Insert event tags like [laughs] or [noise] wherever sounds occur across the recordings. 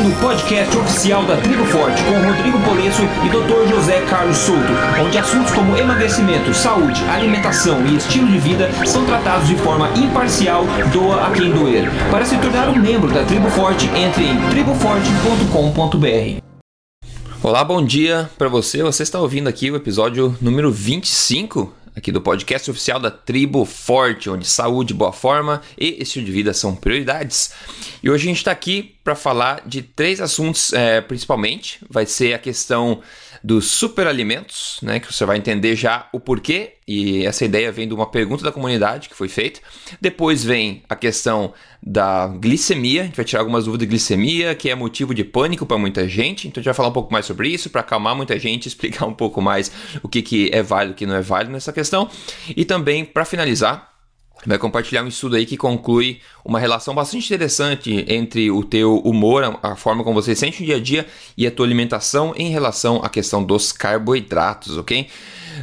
ouvindo o podcast oficial da Tribo Forte com Rodrigo Polesso e Dr. José Carlos Souto, onde assuntos como emagrecimento, saúde, alimentação e estilo de vida são tratados de forma imparcial, doa a quem doer. Para se tornar um membro da Tribo Forte, entre em triboforte.com.br. Olá, bom dia para você. Você está ouvindo aqui o episódio número 25 aqui do podcast oficial da Tribo Forte, onde saúde, boa forma e estilo de vida são prioridades. E hoje a gente está aqui para falar de três assuntos, é, principalmente. Vai ser a questão dos superalimentos, né, que você vai entender já o porquê, e essa ideia vem de uma pergunta da comunidade que foi feita. Depois vem a questão da glicemia, a gente vai tirar algumas dúvidas de glicemia, que é motivo de pânico para muita gente, então a gente vai falar um pouco mais sobre isso, para acalmar muita gente, [laughs] explicar um pouco mais o que, que é válido e o que não é válido nessa questão. E também, para finalizar, vai compartilhar um estudo aí que conclui uma relação bastante interessante entre o teu humor, a forma como você sente no dia a dia e a tua alimentação em relação à questão dos carboidratos, ok?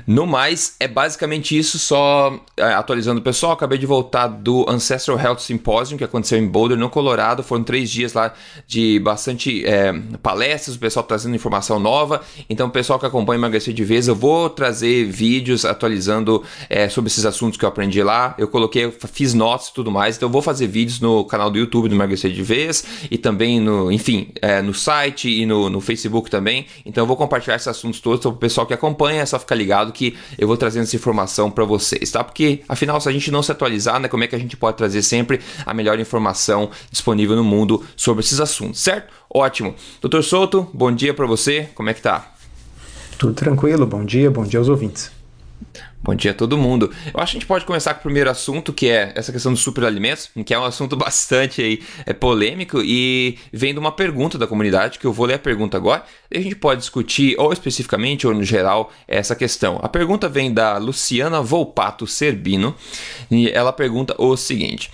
No mais, é basicamente isso, só é, atualizando o pessoal. Acabei de voltar do Ancestral Health Symposium, que aconteceu em Boulder, no Colorado. Foram três dias lá de bastante é, palestras, o pessoal trazendo informação nova. Então, o pessoal que acompanha Emagrecer de Vez, eu vou trazer vídeos atualizando é, sobre esses assuntos que eu aprendi lá. Eu coloquei, fiz notas e tudo mais. Então, eu vou fazer vídeos no canal do YouTube do Emagrecer de Vez e também no, enfim, é, no site e no, no Facebook também. Então, eu vou compartilhar esses assuntos todos para o pessoal que acompanha, é só ficar ligado que eu vou trazendo essa informação para vocês, tá? Porque afinal, se a gente não se atualizar, né, como é que a gente pode trazer sempre a melhor informação disponível no mundo sobre esses assuntos, certo? Ótimo. Doutor Souto, bom dia para você. Como é que tá? Tudo tranquilo. Bom dia, bom dia aos ouvintes. Bom dia a todo mundo. Eu acho que a gente pode começar com o primeiro assunto, que é essa questão dos superalimentos, que é um assunto [laughs] bastante aí, é polêmico e vem de uma pergunta da comunidade, que eu vou ler a pergunta agora, e a gente pode discutir, ou especificamente, ou no geral, essa questão. A pergunta vem da Luciana Volpato Serbino, e ela pergunta o seguinte: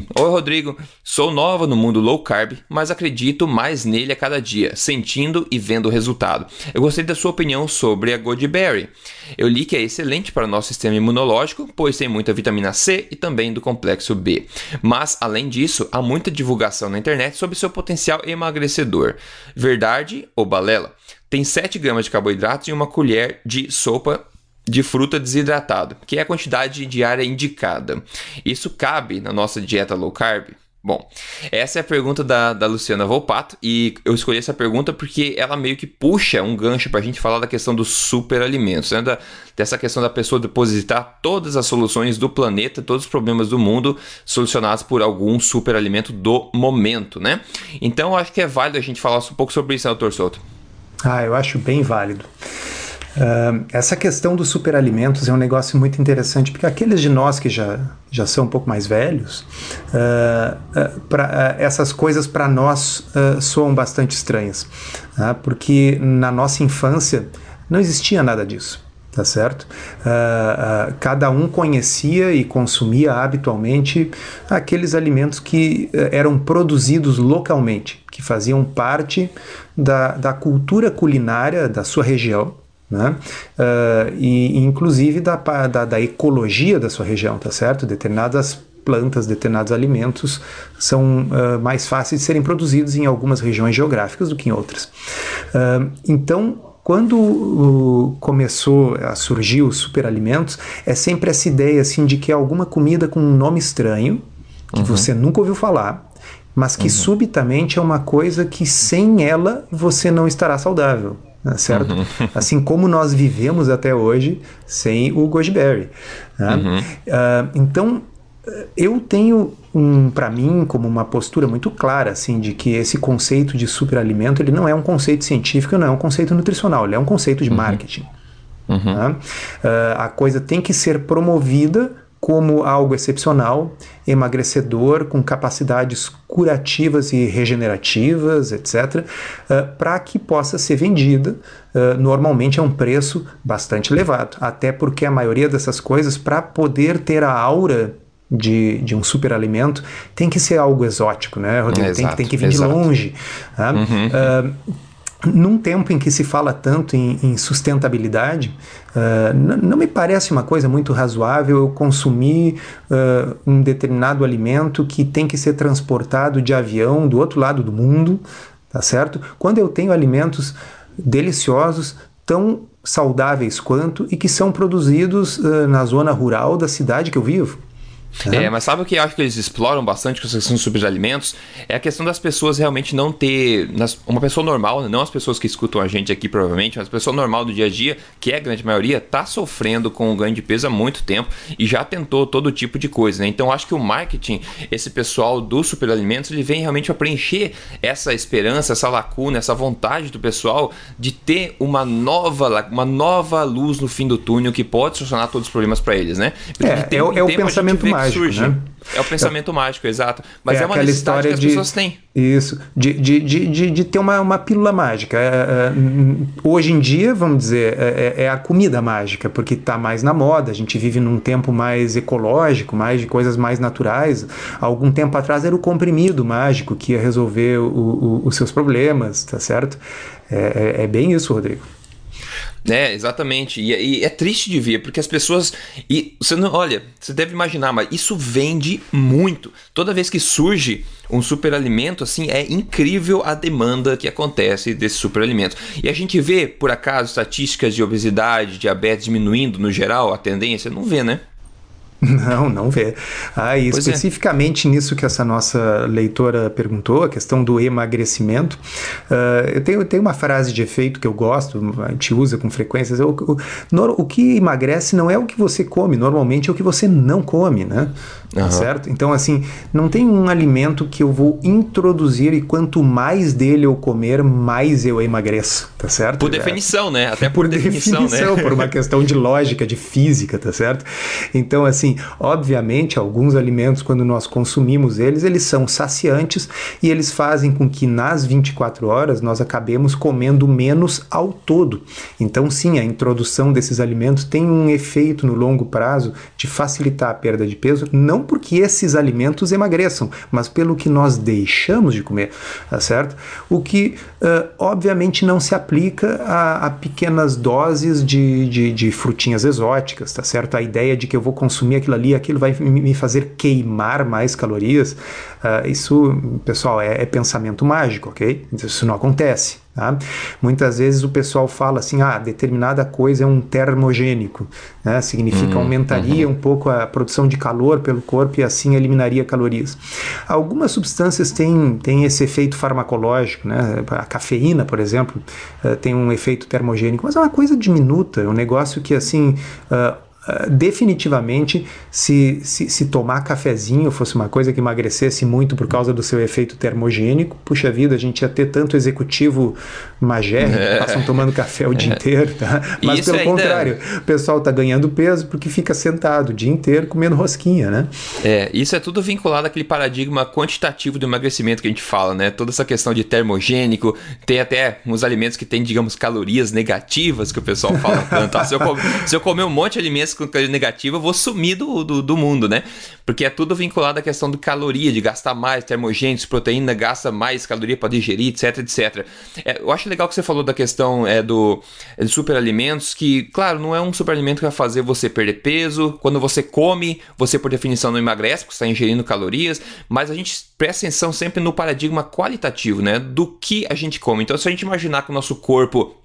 [laughs] Oi, Rodrigo. Sou nova no mundo low carb, mas acredito mais nele a cada dia, sentindo e vendo o resultado. Eu gostei da sua opinião sobre a Goodberry. Eu li que é excelente para o nosso sistema imunológico, pois tem muita vitamina C e também do complexo B. Mas, além disso, há muita divulgação na internet sobre seu potencial emagrecedor. Verdade ou balela? Tem 7 gramas de carboidratos e uma colher de sopa de fruta desidratado, que é a quantidade diária indicada. Isso cabe na nossa dieta low carb? Bom, essa é a pergunta da, da Luciana Volpato e eu escolhi essa pergunta porque ela meio que puxa um gancho para a gente falar da questão dos superalimentos, né? da, dessa questão da pessoa depositar todas as soluções do planeta, todos os problemas do mundo solucionados por algum superalimento do momento, né? Então acho que é válido a gente falar um pouco sobre isso, né, doutor Souto? Ah, eu acho bem válido. Uh, essa questão dos superalimentos é um negócio muito interessante, porque aqueles de nós que já, já são um pouco mais velhos, uh, uh, pra, essas coisas para nós soam bastante estranhas, tá? porque na nossa infância não existia nada disso. Tá certo? cada um conhecia e consumia habitualmente aqueles alimentos que eram produzidos localmente, que faziam parte da, da cultura culinária da sua região, né? Uh, e inclusive da, da, da, ecologia da sua região, tá certo? Determinadas plantas, determinados alimentos são uh, mais fáceis de serem produzidos em algumas regiões geográficas do que em outras. Uh, então, quando começou a surgir os superalimentos, é sempre essa ideia assim de que é alguma comida com um nome estranho que uhum. você nunca ouviu falar, mas que uhum. subitamente é uma coisa que sem ela você não estará saudável. Né, certo? Uhum. [laughs] Assim como nós vivemos até hoje sem o goji berry. Né? Uhum. Uh, então, eu tenho um, para mim como uma postura muito clara assim de que esse conceito de superalimento ele não é um conceito científico, não é um conceito nutricional, ele é um conceito de uhum. marketing. Uhum. Né? Uh, a coisa tem que ser promovida como algo excepcional, emagrecedor, com capacidades curativas e regenerativas, etc., uh, para que possa ser vendida uh, normalmente a um preço bastante elevado. Até porque a maioria dessas coisas, para poder ter a aura de, de um superalimento, tem que ser algo exótico, né, Rodrigo? Exato, tem, que, tem que vir exato. de longe. Tá? Uhum. Uh, num tempo em que se fala tanto em, em sustentabilidade, uh, não me parece uma coisa muito razoável eu consumir uh, um determinado alimento que tem que ser transportado de avião do outro lado do mundo tá certo? Quando eu tenho alimentos deliciosos, tão saudáveis quanto e que são produzidos uh, na zona rural da cidade que eu vivo. É, mas sabe o que eu acho que eles exploram bastante com essa questão de alimentos? É a questão das pessoas realmente não ter. Uma pessoa normal, né? não as pessoas que escutam a gente aqui provavelmente, mas a pessoa normal do dia a dia, que é a grande maioria, tá sofrendo com o ganho de peso há muito tempo e já tentou todo tipo de coisa, né? Então acho que o marketing, esse pessoal dos superalimentos, ele vem realmente a preencher essa esperança, essa lacuna, essa vontade do pessoal de ter uma nova, uma nova luz no fim do túnel que pode solucionar todos os problemas para eles, né? é, é, é o pensamento mais mágico, surge. Né? É o pensamento é. mágico, exato. Mas é, é uma necessidade que as de, pessoas têm. Isso, de, de, de, de, ter uma, uma pílula mágica. É, é, hoje em dia, vamos dizer, é, é, é a comida mágica, porque está mais na moda, a gente vive num tempo mais ecológico, mais de coisas mais naturais. algum tempo atrás era o comprimido mágico que ia resolver o, o, os seus problemas, tá certo? É, é bem isso, Rodrigo. É, exatamente. E, e, é triste de ver, porque as pessoas. E você não. Olha, você deve imaginar, mas isso vende muito. Toda vez que surge um superalimento, assim, é incrível a demanda que acontece desse superalimento. E a gente vê, por acaso, estatísticas de obesidade, diabetes diminuindo no geral, a tendência? Não vê, né? Não, não vê. Ah, e pois é. especificamente é. nisso que essa nossa leitora perguntou, a questão do emagrecimento, uh, eu, tenho, eu tenho uma frase de efeito que eu gosto, a gente usa com frequência, o, o, o que emagrece não é o que você come, normalmente é o que você não come, né? Uhum. Certo? Então, assim, não tem um alimento que eu vou introduzir e quanto mais dele eu comer, mais eu emagreço, tá certo? Por definição, né? Até por, por definição, né? definição né? por uma questão de lógica, de física, tá certo? Então, assim, obviamente, alguns alimentos, quando nós consumimos eles, eles são saciantes e eles fazem com que nas 24 horas nós acabemos comendo menos ao todo. Então, sim, a introdução desses alimentos tem um efeito no longo prazo de facilitar a perda de peso, não porque esses alimentos emagreçam, mas pelo que nós deixamos de comer, tá certo? O que uh, obviamente não se aplica a, a pequenas doses de, de, de, frutinhas exóticas, tá certo? A ideia de que eu vou consumir aquilo ali, aquilo vai me fazer queimar mais calorias, uh, isso, pessoal, é, é pensamento mágico, ok? Isso não acontece. Tá? Muitas vezes o pessoal fala assim, ah, determinada coisa é um termogênico, né? significa uhum, aumentaria uhum. um pouco a produção de calor pelo corpo e assim eliminaria calorias. Algumas substâncias têm, têm esse efeito farmacológico, né? a cafeína, por exemplo, uh, tem um efeito termogênico, mas é uma coisa diminuta, é um negócio que assim uh, ah, definitivamente, se, se, se, tomar cafezinho fosse uma coisa que emagrecesse muito por causa do seu efeito termogênico, puxa vida, a gente ia ter tanto executivo magé é. que passam tomando café o dia é. inteiro, tá? Mas Isso pelo ainda... contrário, o pessoal está ganhando peso porque fica sentado o dia inteiro comendo rosquinha, né? É, isso é tudo vinculado àquele paradigma quantitativo do emagrecimento que a gente fala, né? Toda essa questão de termogênico, tem até uns alimentos que têm, digamos, calorias negativas que o pessoal fala tanto. Ah, se, eu se eu comer um monte de alimentos com caloria negativa, eu vou sumir do, do, do, mundo, né? Porque é tudo vinculado à questão de caloria, de gastar mais termogênicos, proteína gasta mais caloria para digerir, etc, etc. É, eu acho legal que você falou da questão é, do é, superalimentos, que, claro, não é um superalimento que vai fazer você perder peso. Quando você come, você, por definição, não emagrece, porque está ingerindo calorias, mas a gente presta atenção sempre no paradigma qualitativo, né? Do que a gente come. Então, se a gente imaginar que o nosso corpo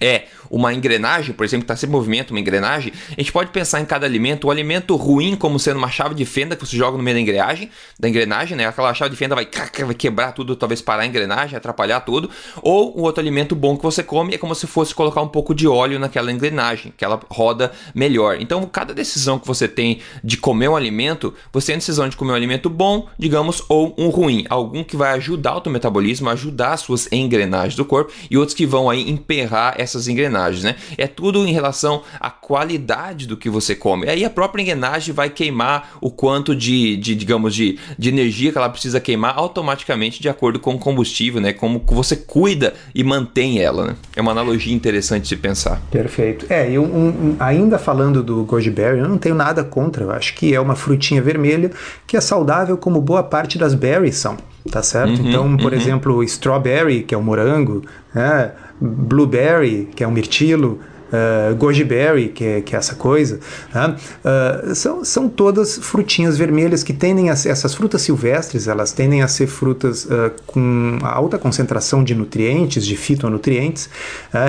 é uma engrenagem, por exemplo, está sem movimento, uma engrenagem, a gente pode pensar em cada alimento, o alimento ruim como sendo uma chave de fenda que você joga no meio da engrenagem, da engrenagem, né? Aquela chave de fenda vai, vai quebrar tudo, talvez parar a engrenagem, atrapalhar tudo. Ou um outro alimento bom que você come é como se fosse colocar um pouco de óleo naquela engrenagem, que ela roda melhor. Então, cada decisão que você tem de comer um alimento, você tem a decisão de comer um alimento bom, digamos, ou um ruim, algum que vai ajudar o teu metabolismo, ajudar as suas engrenagens do corpo e outros que vão aí emperrar essas engrenagens, né? É tudo em relação à qualidade do que você come. Aí a própria engrenagem vai queimar o quanto de, de digamos, de, de energia que ela precisa queimar automaticamente de acordo com o combustível, né? Como você cuida e mantém ela, né? É uma analogia interessante de pensar. Perfeito. É, eu um, um, ainda falando do goji berry, eu não tenho nada contra. Eu acho que é uma frutinha vermelha que é saudável como boa parte das berries são tá certo? Uhum, então, por uhum. exemplo, strawberry, que é o morango, né? Blueberry, que é o mirtilo, uh, goji berry, que é, que é essa coisa, né? uh, são, são todas frutinhas vermelhas que tendem a ser, essas frutas silvestres, elas tendem a ser frutas uh, com alta concentração de nutrientes, de fitonutrientes,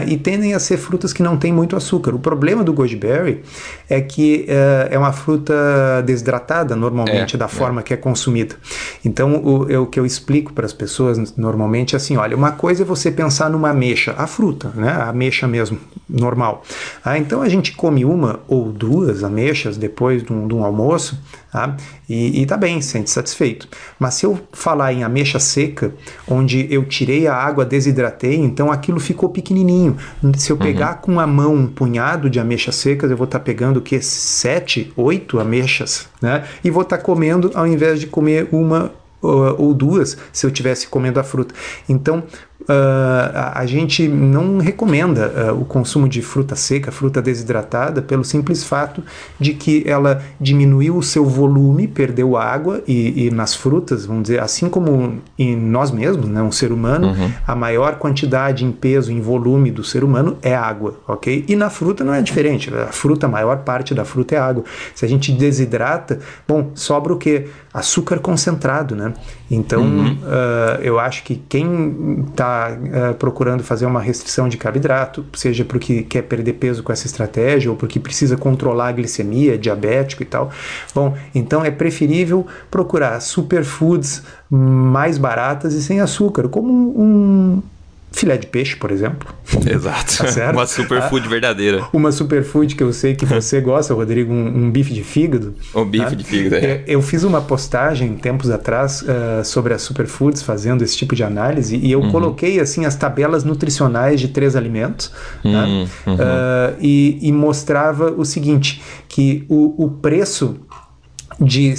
e tendem a ser frutas que não têm muito açúcar. O problema do goji berry é que é uma fruta desidratada, normalmente, é, da é. forma que é consumida. Então, o, o que eu explico para as pessoas normalmente é assim, olha, uma coisa é você pensar numa ameixa, a fruta, né? A ameixa mesmo, normal. Ah, então a gente come uma ou duas ameixas depois de um, de um almoço tá? e, e tá bem, sente satisfeito. Mas se eu falar em ameixa seca, onde eu tirei a água, desidratei, então aquilo ficou pequenininho. Se eu pegar uhum. com a mão um punhado de ameixas secas, eu vou estar tá pegando o que? Sete, oito ameixas, né? E vou estar tá comendo ao invés de comer uma ou duas se eu tivesse comendo a fruta. Então, Uh, a, gente não recomenda uh, o consumo de fruta seca, fruta desidratada, pelo simples fato de que ela diminuiu o seu volume, perdeu água, e, e nas frutas, vamos dizer, assim como em nós mesmos, né, um ser humano, uhum. a maior quantidade em peso, em volume do ser humano é água, ok? E na fruta não é diferente, a fruta, a maior parte da fruta é água. Se a gente desidrata, bom, sobra o que? Açúcar concentrado, né? Então, uhum. uh, eu acho que quem está uh, procurando fazer uma restrição de carboidrato, seja porque quer perder peso com essa estratégia ou porque precisa controlar a glicemia, diabético e tal. Bom, então é preferível procurar superfoods mais baratas e sem açúcar, como um, filé de peixe, por exemplo. [laughs] Exato. Tá uma superfood ah, verdadeira. Uma superfood que eu sei que você gosta, Rodrigo, um, um bife de fígado. Um bife tá? de fígado, é. Eu fiz uma postagem tempos atrás uh, sobre as superfoods, fazendo esse tipo de análise, e eu uhum. coloquei assim as tabelas nutricionais de três alimentos tá? uhum. uh, e, e, mostrava o seguinte, que o, o preço de,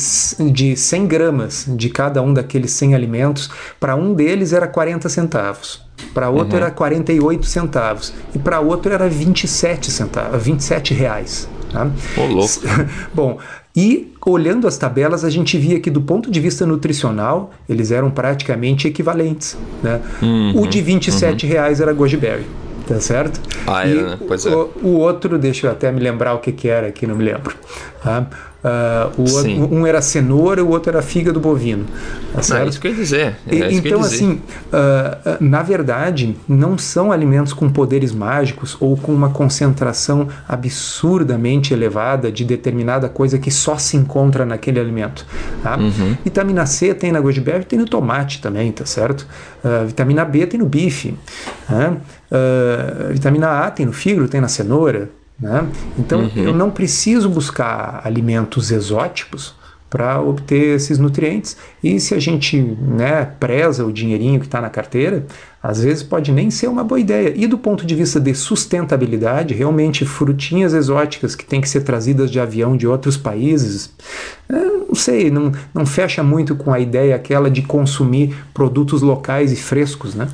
de 100 gramas de cada um daqueles 100 alimentos, para um deles era 40 centavos para outro uhum. era 48 centavos e para outro era 27 centavos, 27 reais. Tá? Oh, louco. [laughs] Bom, e olhando as tabelas, a gente via que do ponto de vista nutricional, eles eram praticamente equivalentes. Né? Uhum, o de 27 uhum. reais era goji berry. Tá certo? Ah, é, né? Pois é. O, o, outro, deixa eu até me lembrar o que, que era aqui, não me lembro. Tá? Uh, o um era cenoura, o outro era fígado bovino. Tá é isso que eu ia dizer. É então, assim, uh, na verdade, não são alimentos com poderes mágicos ou com uma concentração absurdamente elevada de determinada coisa que só se encontra naquele alimento. Tá? Uhum. Vitamina C tem na goji tem no tomate também, tá certo? Uh, vitamina B tem no bife. Né? vitamina A tem no fígado, tem na cenoura. Né? Então uhum. eu não preciso buscar alimentos exóticos para obter esses nutrientes. E se a gente né, preza o dinheirinho que está na carteira, às vezes pode nem ser uma boa ideia. E do ponto de vista de sustentabilidade, realmente frutinhas exóticas que têm que ser trazidas de avião de outros países, é, não sei, não, não fecha muito com a ideia aquela de consumir produtos locais e frescos, né?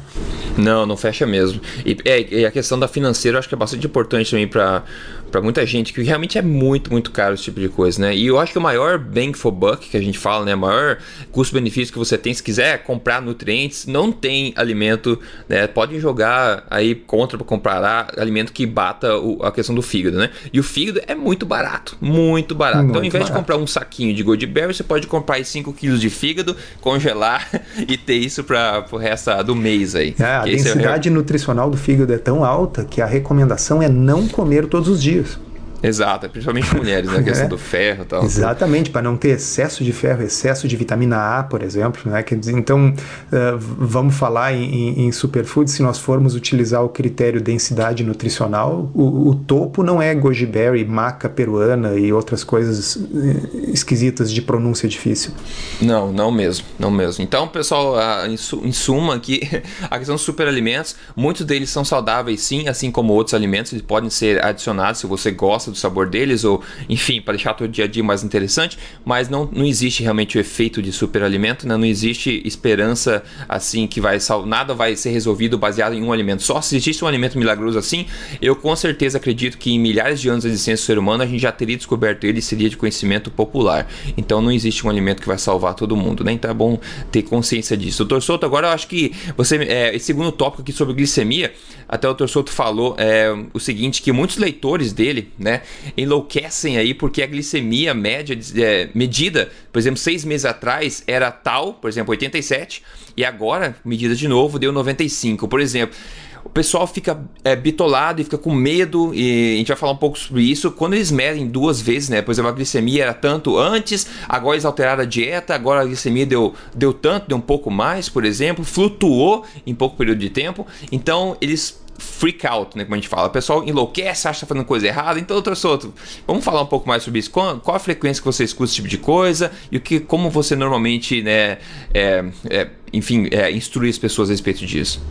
Não, não fecha mesmo. E, é, e a questão da financeira eu acho que é bastante importante também para para muita gente, que realmente é muito, muito caro esse tipo de coisa, né? E eu acho que o maior bang for buck que a gente fala, né? O maior custo-benefício que você tem, se quiser comprar nutrientes, não tem alimento, né? Podem jogar aí contra para comprar alimento que bata o, a questão do fígado, né? E o fígado é muito barato, muito barato. Muito então, ao invés barato. de comprar um saquinho de Goldberry, você pode comprar aí 5 quilos de fígado, congelar [laughs] e ter isso para o resto do mês aí. É, a densidade é... nutricional do fígado é tão alta que a recomendação é não comer todos os dias. Exato, principalmente mulheres, né? A questão é, do ferro e tal. Exatamente, para não ter excesso de ferro, excesso de vitamina A, por exemplo. Né? Então, uh, vamos falar em, em superfood, se nós formos utilizar o critério densidade nutricional, o, o topo não é goji berry, maca peruana e outras coisas eh, esquisitas de pronúncia difícil. Não, não mesmo, não mesmo. Então, pessoal, em suma aqui, [laughs] a questão dos superalimentos, muitos deles são saudáveis sim, assim como outros alimentos, eles podem ser adicionados se você gosta do sabor deles, ou enfim, para deixar o dia a dia mais interessante, mas não, não existe realmente o efeito de superalimento, né? não existe esperança assim que vai nada vai ser resolvido baseado em um alimento só. Se existe um alimento milagroso assim, eu com certeza acredito que em milhares de anos de existência do ser humano a gente já teria descoberto ele e seria de conhecimento popular. Então não existe um alimento que vai salvar todo mundo, né? Então é bom ter consciência disso. Doutor Souto, agora eu acho que você, é, esse segundo tópico aqui sobre glicemia, até o Dr. Souto falou é, o seguinte, que muitos leitores dele, né, enlouquecem aí porque a glicemia média é, medida, por exemplo, seis meses atrás era tal, por exemplo, 87, e agora, medida de novo, deu 95. Por exemplo, o pessoal fica é, bitolado e fica com medo, e a gente vai falar um pouco sobre isso. Quando eles medem duas vezes, né? Por exemplo, a glicemia era tanto antes, agora eles alteraram a dieta, agora a glicemia deu, deu tanto, deu um pouco mais, por exemplo, flutuou em pouco período de tempo. Então, eles freak out, né, como a gente fala. O pessoal enlouquece, acha que tá fazendo coisa errada. Então, doutor Soto, vamos falar um pouco mais sobre isso. Qual, qual, a frequência que você escuta esse tipo de coisa e o que, como você normalmente, né, é, é, enfim, é, instrui as pessoas a respeito disso?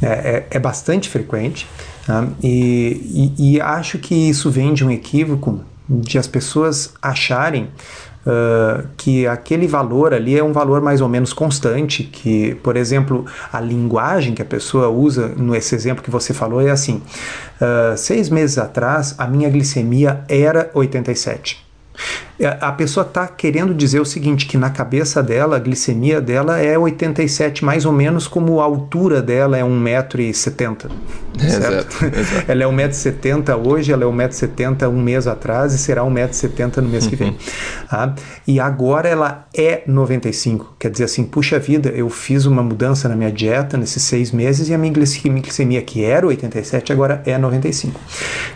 É, é, é bastante frequente tá? e, e, e, acho que isso vem de um equívoco de as pessoas acharem uh, que aquele valor ali é um valor mais ou menos constante, que, por exemplo, a linguagem que a pessoa usa nesse exemplo que você falou é assim, uh, seis meses atrás a minha glicemia era 87. É, a pessoa está querendo dizer o seguinte, que na cabeça dela, a glicemia dela é 87, mais ou menos como a altura dela é 1,70m. [laughs] Certo? Exato, ela é 1,70m hoje, ela é 1,70m um mês atrás e será 1,70m no mês que vem. Tá? E agora ela é 95. Quer dizer assim, puxa vida, eu fiz uma mudança na minha dieta nesses seis meses e a minha glicemia, que era 87, agora é 95.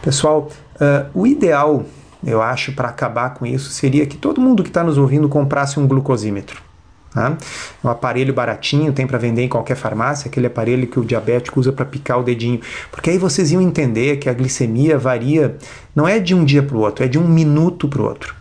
Pessoal, uh, o ideal eu acho, para acabar com isso, seria que todo mundo que está nos ouvindo comprasse um glucosímetro. Tá? Um aparelho baratinho, tem para vender em qualquer farmácia, aquele aparelho que o diabético usa para picar o dedinho. Porque aí vocês iam entender que a glicemia varia, não é de um dia para o outro, é de um minuto para o outro.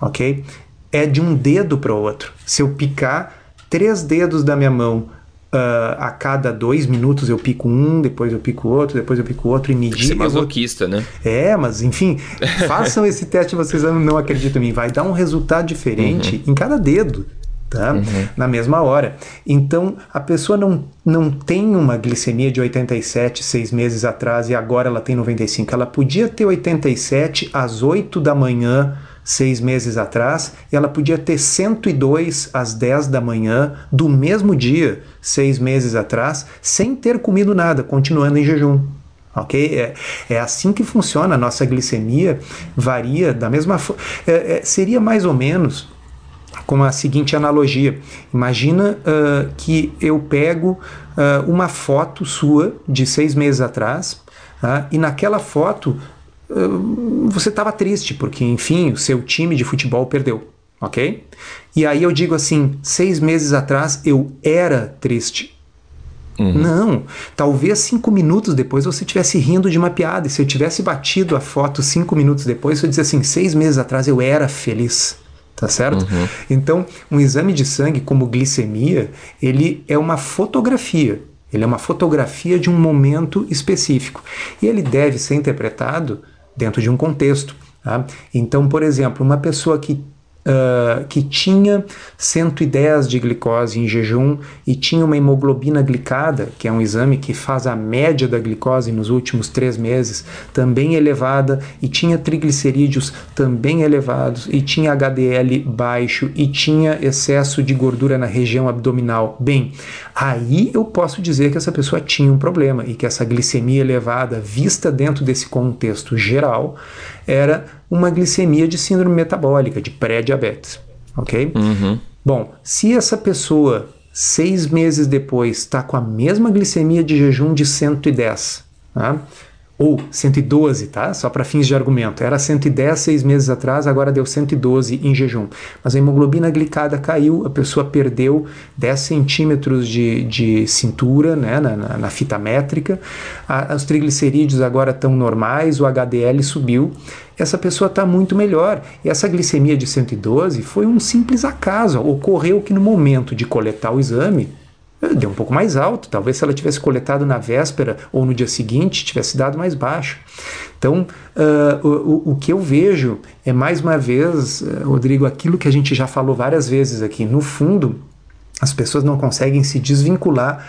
Ok? É de um dedo para o outro. Se eu picar três dedos da minha mão Uh, a cada dois minutos eu pico um, depois eu pico outro, depois eu pico outro e medir. Você é masoquista, vou... né? É, mas enfim, [laughs] façam esse teste, vocês não acreditam em mim. Vai dar um resultado diferente uhum. em cada dedo. Tá? Uhum. Na mesma hora. Então, a pessoa não, não tem uma glicemia de 87 seis meses atrás e agora ela tem 95. Ela podia ter 87 às 8 da manhã seis meses atrás, ela podia ter 102 às 10 da manhã do mesmo dia, seis meses atrás, sem ter comido nada, continuando em jejum. Ok? É, é assim que funciona. A nossa glicemia varia da mesma forma. É, é, seria mais ou menos como a seguinte analogia: imagina uh, que eu pego uh, uma foto sua de seis meses atrás, uh, e naquela foto você estava triste, porque, enfim, o seu time de futebol perdeu, ok? E aí eu digo assim: seis meses atrás eu era triste. Uhum. Não, talvez cinco minutos depois você estivesse rindo de uma piada. E se eu tivesse batido a foto cinco minutos depois, eu dizer assim: seis meses atrás eu era feliz. Tá certo? Uhum. Então, um exame de sangue como glicemia, ele é uma fotografia. Ele é uma fotografia de um momento específico. E ele deve ser interpretado dentro de um contexto. Tá? Então, por exemplo, uma pessoa que uh, que tinha 110 de glicose em jejum e tinha uma hemoglobina glicada, que é um exame que faz a média da glicose nos últimos três meses, também elevada, e tinha triglicerídeos também elevados, e tinha HDL baixo, e tinha excesso de gordura na região abdominal. Bem, aí eu posso dizer que essa pessoa tinha um problema e que essa glicemia elevada, vista dentro desse contexto geral, era uma glicemia de síndrome metabólica, de pré-diabetes. Ok? Uhum. Bom, se essa pessoa seis meses depois está com a mesma glicemia de jejum de 110, né? Ou 112, tá? Só para fins de argumento. Era 110 seis meses atrás, agora deu 112 em jejum. Mas a hemoglobina glicada caiu, a pessoa perdeu 10 centímetros de, de cintura né, na, na, na fita métrica, a, os triglicerídeos agora estão normais, o HDL subiu, essa pessoa está muito melhor. E essa glicemia de 112 foi um simples acaso. Ocorreu que no momento de coletar o exame, deu um pouco mais alto. Talvez se ela tivesse coletado na véspera ou no dia seguinte, tivesse dado mais baixo. Então, uh, o, o que eu vejo é, mais uma vez, Rodrigo, aquilo que a gente já falou várias vezes aqui. No fundo, as pessoas não conseguem se desvincular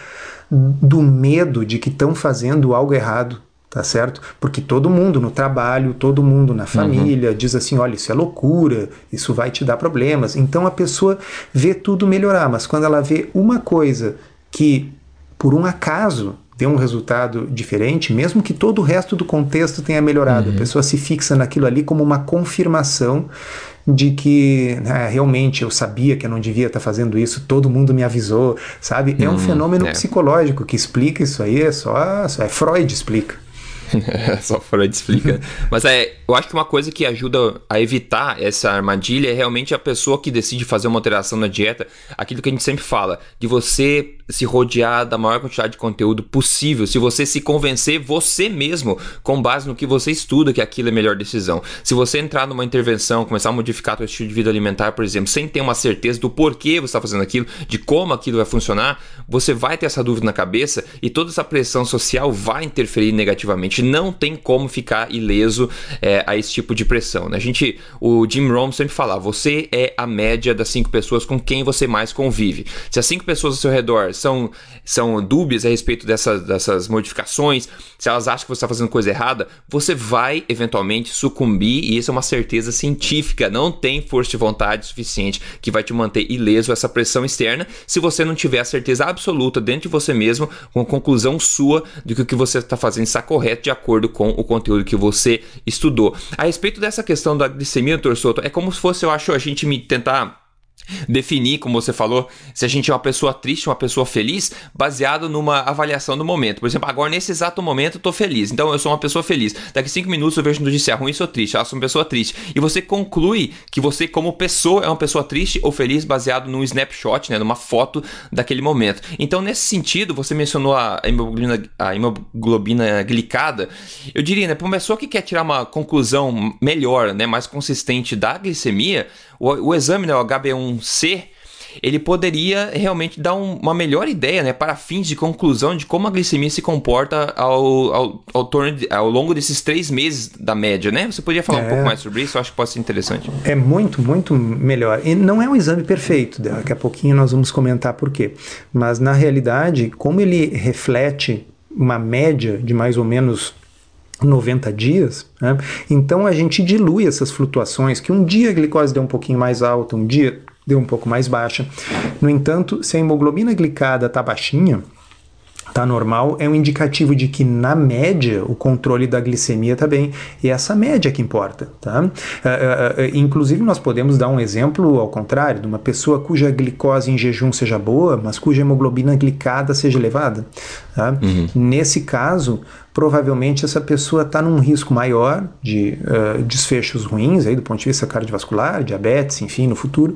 do medo de que estão fazendo algo errado tá certo? Porque todo mundo no trabalho, todo mundo na uhum. família uhum. diz assim: olha, isso é loucura, isso vai te dar problemas. Então a pessoa vê tudo melhorar, mas quando ela vê uma coisa que, por um acaso, deu um resultado diferente, mesmo que todo o resto do contexto tenha melhorado, uhum. a pessoa se fixa naquilo ali como uma confirmação de que né, realmente eu sabia que eu não devia estar fazendo isso, todo mundo me avisou, sabe? É um uhum. fenômeno é. psicológico que explica isso aí, é só, só é Freud explica. [laughs] Só Freud explica. Mas é, eu acho que uma coisa que ajuda a evitar essa armadilha é realmente a pessoa que decide fazer uma alteração na dieta, aquilo que a gente sempre fala, de você se rodear da maior quantidade de conteúdo possível, se você se convencer você mesmo, com base no que você estuda, que aquilo é a melhor decisão. Se você entrar numa intervenção, começar a modificar seu estilo de vida alimentar, por exemplo, sem ter uma certeza do porquê você está fazendo aquilo, de como aquilo vai funcionar, você vai ter essa dúvida na cabeça e toda essa pressão social vai interferir negativamente. Não tem como ficar ileso é, a esse tipo de pressão. Né? A gente, o Jim Rohn sempre fala, você é a média das cinco pessoas com quem você mais convive. Se as cinco pessoas ao seu redor são, são dúbias a respeito dessas, dessas modificações, se elas acham que você está fazendo coisa errada, você vai eventualmente sucumbir, e isso é uma certeza científica. Não tem força de vontade suficiente que vai te manter ileso essa pressão externa se você não tiver a certeza absoluta dentro de você mesmo, com a conclusão sua de que o que você está fazendo está correto de acordo com o conteúdo que você estudou. A respeito dessa questão da glicemia, Torsoto, é como se fosse, eu acho, a gente me tentar definir, como você falou, se a gente é uma pessoa triste, uma pessoa feliz, baseado numa avaliação do momento. Por exemplo, agora nesse exato momento eu tô feliz, então eu sou uma pessoa feliz. Daqui cinco minutos eu vejo notícia ruim e sou triste, eu sou uma pessoa triste. E você conclui que você, como pessoa, é uma pessoa triste ou feliz baseado num snapshot, né, numa foto daquele momento. Então, nesse sentido, você mencionou a hemoglobina, a hemoglobina glicada. Eu diria, né, para uma pessoa que quer tirar uma conclusão melhor, né, mais consistente da glicemia, o, o exame, né, o HB1C, ele poderia realmente dar um, uma melhor ideia, né, para fins de conclusão de como a glicemia se comporta ao, ao, ao, torno de, ao longo desses três meses da média, né? Você poderia falar é, um pouco mais sobre isso? Eu acho que pode ser interessante. É muito, muito melhor. E não é um exame perfeito, daqui a pouquinho nós vamos comentar por quê. Mas na realidade, como ele reflete uma média de mais ou menos 90 dias, né? então a gente dilui essas flutuações, que um dia a glicose deu um pouquinho mais alta, um dia deu um pouco mais baixa. No entanto, se a hemoglobina glicada está baixinha, está normal, é um indicativo de que, na média, o controle da glicemia está bem. E é essa média que importa. Tá? Uh, uh, uh, inclusive, nós podemos dar um exemplo ao contrário, de uma pessoa cuja glicose em jejum seja boa, mas cuja hemoglobina glicada seja elevada. Tá? Uhum. Nesse caso, provavelmente essa pessoa está num risco maior de desfechos ruins aí, do ponto de vista cardiovascular, diabetes, enfim, no futuro,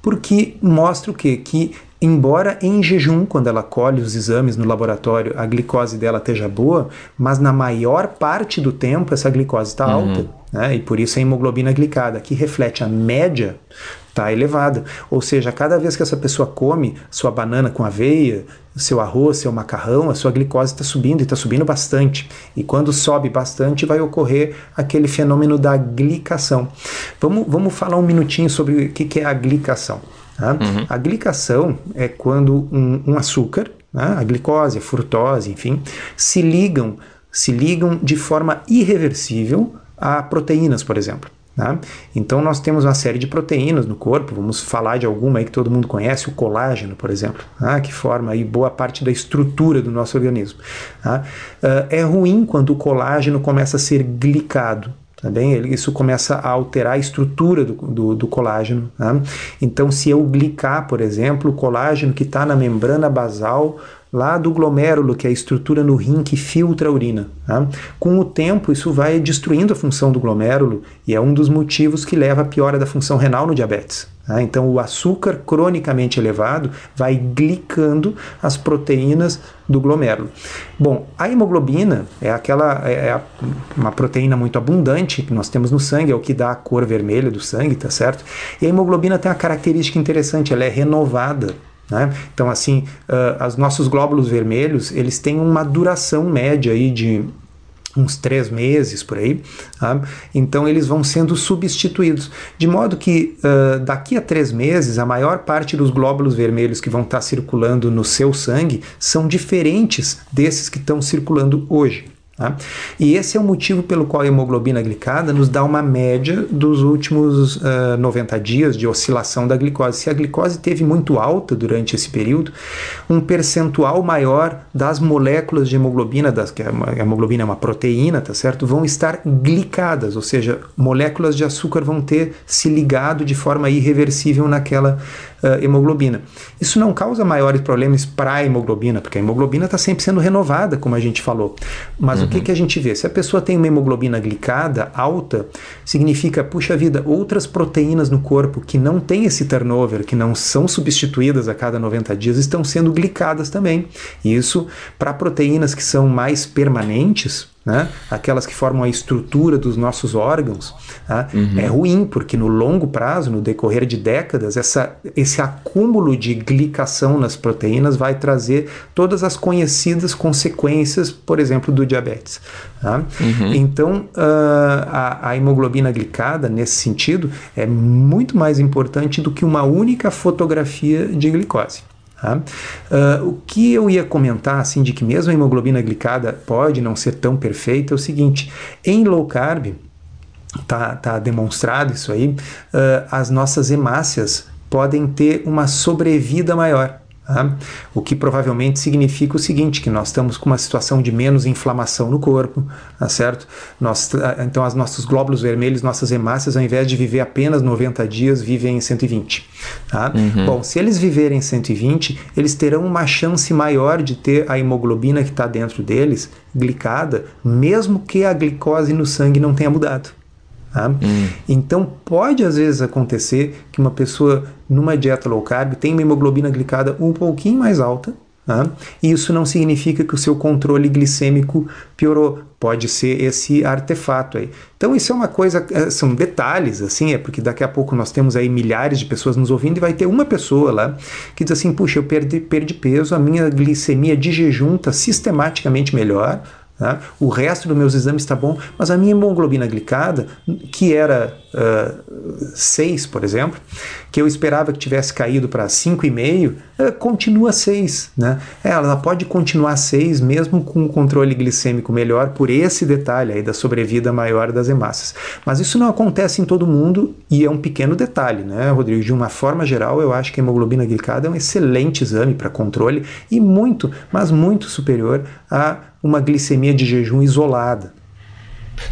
porque mostra o quê? Que embora em jejum, quando ela colhe os exames no laboratório, a glicose dela esteja boa, mas na maior parte do tempo essa glicose está uhum. alta. Né? E por isso a hemoglobina glicada, que reflete a média, está elevada. Ou seja, cada vez que essa pessoa come sua banana com aveia, seu arroz, seu macarrão, a sua glicose está subindo e está subindo bastante. E quando sobe bastante, vai ocorrer aquele fenômeno da glicação. Vamos, vamos falar um minutinho sobre o que, que é a glicação. Tá? Uhum. A glicação é quando um, um açúcar, né, a glicose, a frutose, enfim, se ligam, se ligam de forma irreversível a proteínas, por exemplo. Tá? Então nós temos uma série de proteínas no corpo, vamos falar de alguma aí que todo mundo conhece, o colágeno, por exemplo, tá? que forma aí boa parte da estrutura do nosso organismo. Tá? Uh, é ruim quando o colágeno começa a ser glicado, Tá bem? Isso começa a alterar a estrutura do, do, do colágeno. Né? Então, se eu glicar, por exemplo, o colágeno que está na membrana basal lá do glomérulo, que é a estrutura no rim que filtra a urina. Tá? Com o tempo, isso vai destruindo a função do glomérulo e é um dos motivos que leva à piora da função renal no diabetes. Tá? Então, o açúcar cronicamente elevado vai glicando as proteínas do glomérulo. Bom, a hemoglobina é aquela é, é uma proteína muito abundante que nós temos no sangue, é o que dá a cor vermelha do sangue, tá certo? E a hemoglobina tem uma característica interessante, ela é renovada. Né? Então, assim, uh, os nossos glóbulos vermelhos, eles têm uma duração média aí de uns três meses por aí, tá? então eles vão sendo substituídos, de modo que uh, daqui a três meses a maior parte dos glóbulos vermelhos que vão estar circulando no seu sangue são diferentes desses que estão circulando hoje. Tá? E esse é o motivo pelo qual a hemoglobina glicada nos dá uma média dos últimos uh, 90 dias de oscilação da glicose. Se a glicose teve muito alta durante esse período, um percentual maior das moléculas de hemoglobina, das, que a hemoglobina é uma proteína, tá certo? Vão estar glicadas, ou seja, moléculas de açúcar vão ter se ligado de forma irreversível naquela uh, hemoglobina. Isso não causa maiores problemas para a hemoglobina, porque a hemoglobina está sempre sendo renovada, como a gente falou. Mas uhum. o que, que a gente vê? Se a pessoa tem uma hemoglobina glicada alta, significa, puxa vida, outras proteínas no corpo que não têm esse turnover, que não são substituídas a cada 90 dias, estão sendo glicadas também. E isso, para proteínas que são mais permanentes, né? aquelas que formam a estrutura dos nossos órgãos, tá? uhum. é ruim, porque no longo prazo, no decorrer de décadas, essa, esse acúmulo de glicação nas proteínas vai trazer todas as conhecidas consequências, por exemplo, do diabetes. Tá? Uhum. Então, uh, a, a hemoglobina glicada, nesse sentido, é muito mais importante do que uma única fotografia de glicose. Uh, o que eu ia comentar, assim, de que mesmo a hemoglobina glicada pode não ser tão perfeita, é o seguinte: em low carb, tá, tá demonstrado isso aí, uh, as nossas hemácias podem ter uma sobrevida maior. Tá? O que provavelmente significa o seguinte, que nós estamos com uma situação de menos inflamação no corpo, tá certo? Nós, então, os nossos glóbulos vermelhos, nossas hemácias, ao invés de viver apenas 90 dias, vivem em 120. Tá? Uhum. Bom, se eles viverem 120, eles terão uma chance maior de ter a hemoglobina que está dentro deles glicada, mesmo que a glicose no sangue não tenha mudado. Tá? Hum. Então pode às vezes acontecer que uma pessoa numa dieta low carb tem uma hemoglobina glicada um pouquinho mais alta, tá? e isso não significa que o seu controle glicêmico piorou. Pode ser esse artefato aí. Então isso é uma coisa, é, são detalhes, assim, é porque daqui a pouco nós temos aí milhares de pessoas nos ouvindo e vai ter uma pessoa lá que diz assim, puxa, eu perdi, perdi peso, a minha glicemia de jejum está sistematicamente melhor, Tá? O resto dos meus exames está bom, mas a minha hemoglobina glicada, que era uh, 6, por exemplo, que eu esperava que tivesse caído para 5,5, uh, continua 6. Né? Ela pode continuar 6 mesmo com um controle glicêmico melhor por esse detalhe aí da sobrevida maior das hemácias. Mas isso não acontece em todo mundo e é um pequeno detalhe, né, Rodrigo? De uma forma geral, eu acho que a hemoglobina glicada é um excelente exame para controle e muito, mas muito superior a uma glicemia de jejum isolada.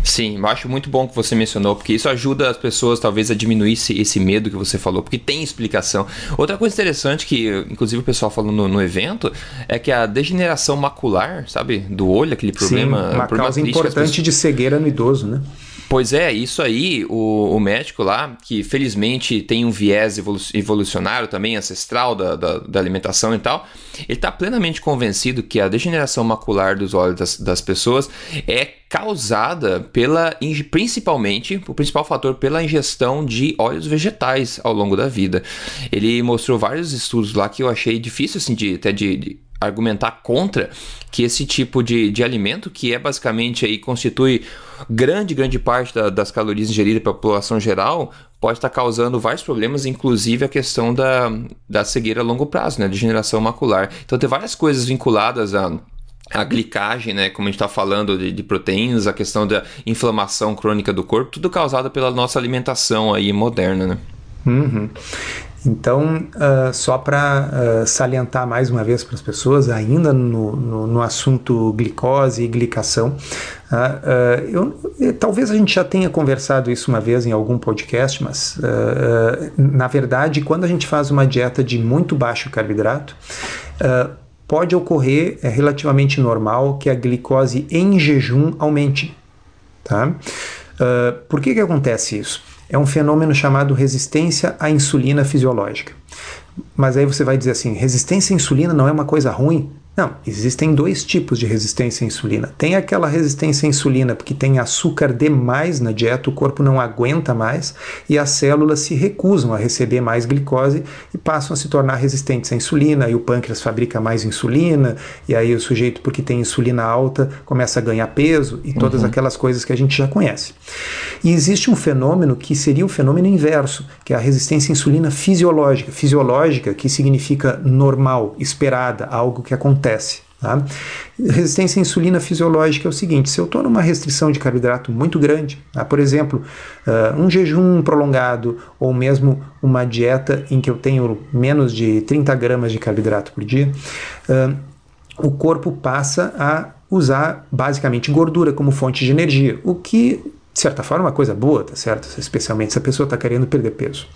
Sim, eu acho muito bom que você mencionou, porque isso ajuda as pessoas talvez a diminuir esse, esse medo que você falou, porque tem explicação. Outra coisa interessante que, inclusive, o pessoal falou no, no evento é que a degeneração macular, sabe, do olho, aquele problema. Sim, uma problema causa importante de cegueira no idoso, né? Pois é, isso aí, o, o, médico lá, que felizmente tem um viés evolucionário também, ancestral da, da, da alimentação e tal, ele está plenamente convencido que a degeneração macular dos olhos das, das pessoas é causada pela, principalmente, o principal fator pela ingestão de óleos vegetais ao longo da vida. Ele mostrou vários estudos lá que eu achei difícil, assim, de, até de, de argumentar contra que esse tipo de, de alimento, que é basicamente aí constitui grande, grande parte da, das calorias ingeridas pela população geral, pode estar causando vários problemas, inclusive a questão da, da cegueira a longo prazo, né, degeneração macular. Então tem várias coisas vinculadas a a glicagem, né, como a gente está falando de, de, proteínas, a questão da inflamação crônica do corpo, tudo causado pela nossa alimentação aí moderna, né? Uhum. Então, uh, só para uh, salientar mais uma vez para as pessoas, ainda no, no, no, assunto glicose e glicação, uh, eu, talvez a gente já tenha conversado isso uma vez em algum podcast, mas na verdade, quando a gente faz uma dieta de muito baixo carboidrato, pode ocorrer, é relativamente normal, que a glicose em jejum aumente. Tá? por que, que acontece isso? É um fenômeno chamado resistência à insulina fisiológica. Mas aí você vai dizer assim: resistência à insulina não é uma coisa ruim? Não, existem dois tipos de resistência à insulina. Tem aquela resistência à insulina porque tem açúcar demais na dieta, o corpo não aguenta mais e as células se recusam a receber mais glicose e passam a se tornar resistentes à insulina, e o pâncreas fabrica mais insulina, e aí o sujeito, porque tem insulina alta, começa a ganhar peso e todas uhum. aquelas coisas que a gente já conhece. E existe um fenômeno que seria o fenômeno inverso, que é a resistência à insulina fisiológica. Fisiológica, que significa normal, esperada, algo que acontece acontece. Tá? Resistência à insulina fisiológica é o seguinte: se eu estou numa restrição de carboidrato muito grande, tá? por exemplo, uh, um jejum prolongado ou mesmo uma dieta em que eu tenho menos de 30 gramas de carboidrato por dia, uh, o corpo passa a usar basicamente gordura como fonte de energia, o que de certa forma, é uma coisa boa, tá certo? Especialmente se a pessoa está querendo perder peso.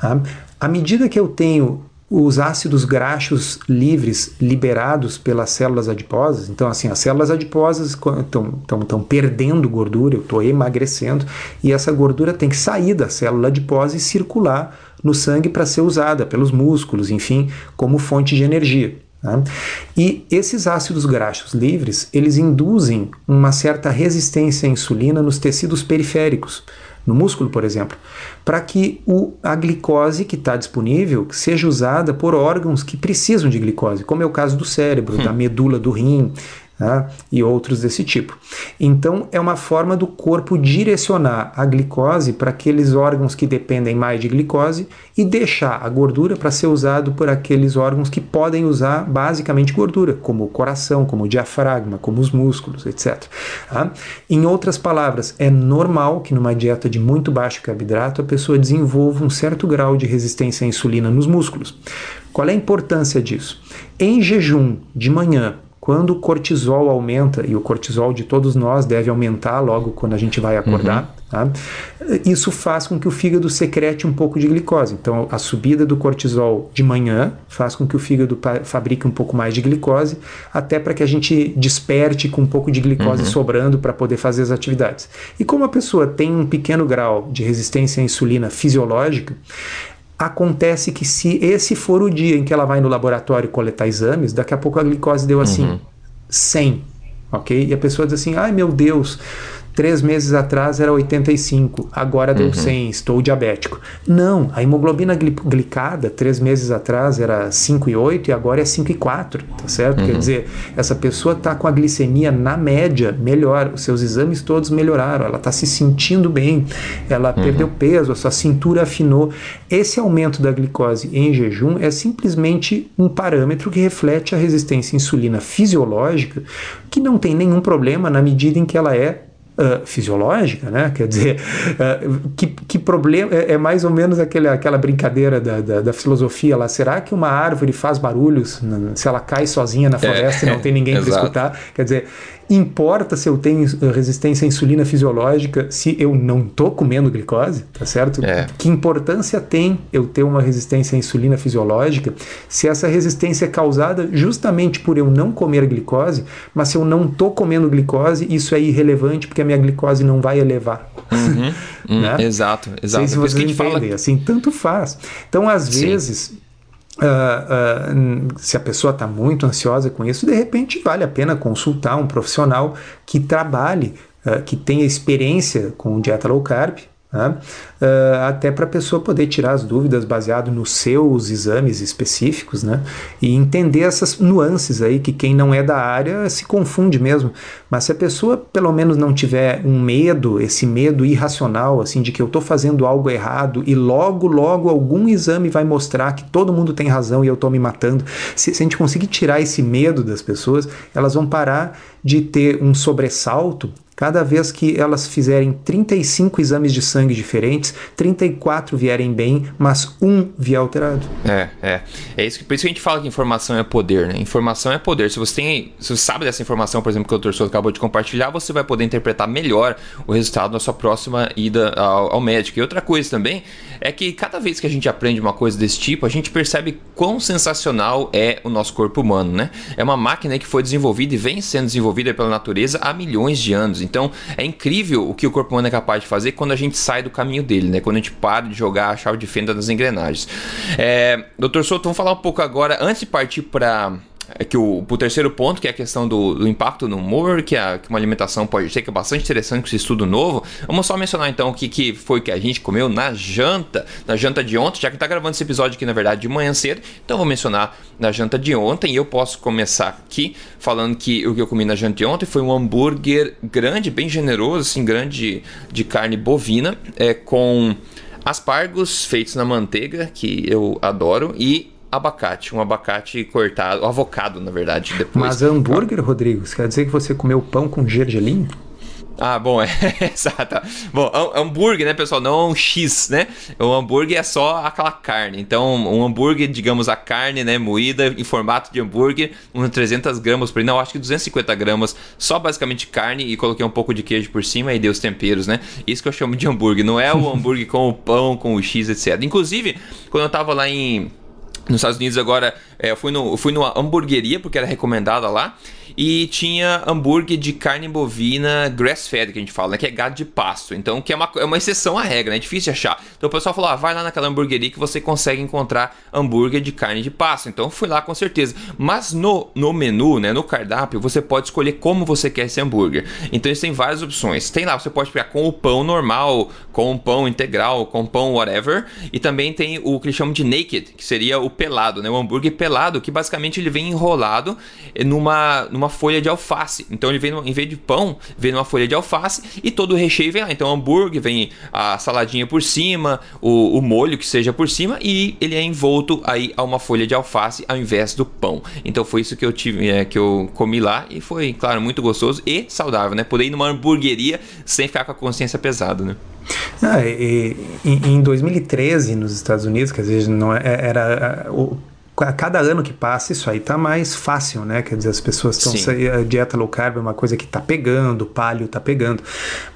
Tá? À medida que eu tenho os ácidos graxos livres liberados pelas células adiposas. Então, assim, as células adiposas estão perdendo gordura, eu estou emagrecendo, e essa gordura tem que sair da célula adiposa e circular no sangue para ser usada pelos músculos, enfim, como fonte de energia. Tá? E esses ácidos graxos livres, eles induzem uma certa resistência à insulina nos tecidos periféricos no músculo, por exemplo, para que o, a glicose que está disponível seja usada por órgãos que precisam de glicose, como é o caso do cérebro, hum. da medula do rim, né, e outros desse tipo. Então, é uma forma do corpo direcionar a glicose para aqueles órgãos que dependem mais de glicose e deixar a gordura para ser usado por aqueles órgãos que podem usar basicamente gordura, como o coração, como o diafragma, como os músculos, etc. Tá? Em outras palavras, é normal que numa dieta de muito baixo carboidrato a pessoa desenvolva um certo grau de resistência à insulina nos músculos. Qual é a importância disso? Em jejum de manhã, quando o cortisol aumenta, e o cortisol de todos nós deve aumentar logo quando a gente vai acordar, uhum. tá? isso faz com que o fígado secrete um pouco de glicose. Então, a subida do cortisol de manhã faz com que o fígado fabrique um pouco mais de glicose, até para que a gente desperte com um pouco de glicose uhum. sobrando para poder fazer as atividades. E como a pessoa tem um pequeno grau de resistência à insulina fisiológica, Acontece que se esse for o dia em que ela vai no laboratório coletar exames, daqui a pouco a glicose deu assim, uhum. 100, ok? E a pessoa diz assim, ai meu Deus, Três meses atrás era 85, agora deu uhum. 100, estou diabético. Não, a hemoglobina glicada, três meses atrás era 5,8 e agora é 5,4, tá certo? Uhum. Quer dizer, essa pessoa está com a glicemia na média melhor, os seus exames todos melhoraram, ela está se sentindo bem, ela uhum. perdeu peso, a sua cintura afinou. Esse aumento da glicose em jejum é simplesmente um parâmetro que reflete a resistência à insulina fisiológica, que não tem nenhum problema na medida em que ela é Uh, fisiológica, né? Quer dizer, uh, que, que problema é, é, mais ou menos aquele, aquela brincadeira da, da, da, filosofia lá. Será que uma árvore faz barulhos se ela cai sozinha na é, floresta é, e não tem ninguém para [laughs] escutar? Quer dizer, Importa se eu tenho eh, resistência à insulina fisiológica se eu não estou comendo glicose, tá certo? É. Que importância tem eu ter uma resistência à insulina fisiológica se essa resistência é causada justamente por eu não comer glicose, mas se eu não estou comendo glicose, isso é irrelevante porque a minha glicose não vai elevar. Uhum, [laughs] uhum, né? Exato, exato. Sei se vocês entendem, fala... assim, tanto faz. Então, às Sim. vezes, Uh, se a pessoa está muito ansiosa com isso, de repente vale a pena consultar um profissional que trabalhe, uh, que tenha experiência com dieta low carb, né? Uh, até para a pessoa poder tirar as dúvidas baseado nos seus exames específicos, né? E entender essas nuances aí que quem não é da área se confunde mesmo. Mas se a pessoa pelo menos não tiver um medo, esse medo irracional, assim, de que eu estou fazendo algo errado e logo, logo algum exame vai mostrar que todo mundo tem razão e eu estou me matando. Se, se a gente conseguir tirar esse medo das pessoas, elas vão parar de ter um sobressalto Cada vez que elas fizerem 35 exames de sangue diferentes, 34 vierem bem, mas um vier alterado. É, é. É isso que, por isso que a gente fala que informação é poder, né? Informação é poder. Se você tem, se você sabe dessa informação, por exemplo, que o doutor Souza acabou de compartilhar, você vai poder interpretar melhor o resultado na sua próxima ida ao, ao médico. E outra coisa também é que cada vez que a gente aprende uma coisa desse tipo, a gente percebe quão sensacional é o nosso corpo humano, né? É uma máquina que foi desenvolvida e vem sendo desenvolvida pela natureza há milhões de anos. Então é incrível o que o corpo humano é capaz de fazer quando a gente sai do caminho dele, né? Quando a gente para de jogar a chave de fenda das engrenagens. É, Doutor Souto, vamos falar um pouco agora, antes de partir para é que o, o terceiro ponto, que é a questão do, do impacto no humor, que, a, que uma alimentação pode ter, que é bastante interessante com esse estudo novo. Vamos só mencionar então o que, que foi que a gente comeu na janta, na janta de ontem, já que tá gravando esse episódio aqui, na verdade, de manhã cedo. Então vou mencionar na janta de ontem e eu posso começar aqui falando que o que eu comi na janta de ontem foi um hambúrguer grande, bem generoso, assim, grande de carne bovina, é, com aspargos feitos na manteiga, que eu adoro, e abacate, um abacate cortado, avocado, na verdade. Depois. Mas hambúrguer, Rodrigo, quer dizer que você comeu pão com gergelim? Ah, bom, é, [laughs] exato. Bom, hambúrguer, né, pessoal? Não um X, né? O hambúrguer é só aquela carne. Então, um hambúrguer, digamos, a carne, né, moída em formato de hambúrguer, uns 300 gramas por aí. Não, acho que 250 gramas, só basicamente carne e coloquei um pouco de queijo por cima e dei os temperos, né? Isso que eu chamo de hambúrguer. Não é o hambúrguer com o pão, com o X, etc. Inclusive, quando eu tava lá em nos Estados Unidos agora, é, eu fui, no, eu fui numa hamburgueria, porque era recomendada lá, e tinha hambúrguer de carne bovina grass-fed, que a gente fala, né? Que é gado de pasto. Então, que é uma, é uma exceção à regra, né? É difícil de achar. Então o pessoal falou: ah, vai lá naquela hamburgueria que você consegue encontrar hambúrguer de carne de pasto. Então fui lá com certeza. Mas no, no menu, né? No cardápio, você pode escolher como você quer esse hambúrguer. Então eles têm várias opções. Tem lá, você pode pegar com o pão normal, com o pão integral, com o pão whatever. E também tem o que eles chamam de naked, que seria o pelado, né? O hambúrguer pelado, que basicamente ele vem enrolado numa, numa folha de alface. Então ele vem, em vez de pão, vem numa folha de alface e todo o recheio vem lá. Então hambúrguer, vem a saladinha por cima, o, o molho que seja por cima e ele é envolto aí a uma folha de alface ao invés do pão. Então foi isso que eu tive, é, que eu comi lá e foi, claro, muito gostoso e saudável, né? Poder ir numa hamburgueria sem ficar com a consciência pesada, né? Ah, e, e, em 2013 nos Estados Unidos, que às vezes não é, era o a cada ano que passa, isso aí tá mais fácil, né? Quer dizer, as pessoas estão. A dieta low carb é uma coisa que tá pegando, o palio tá pegando.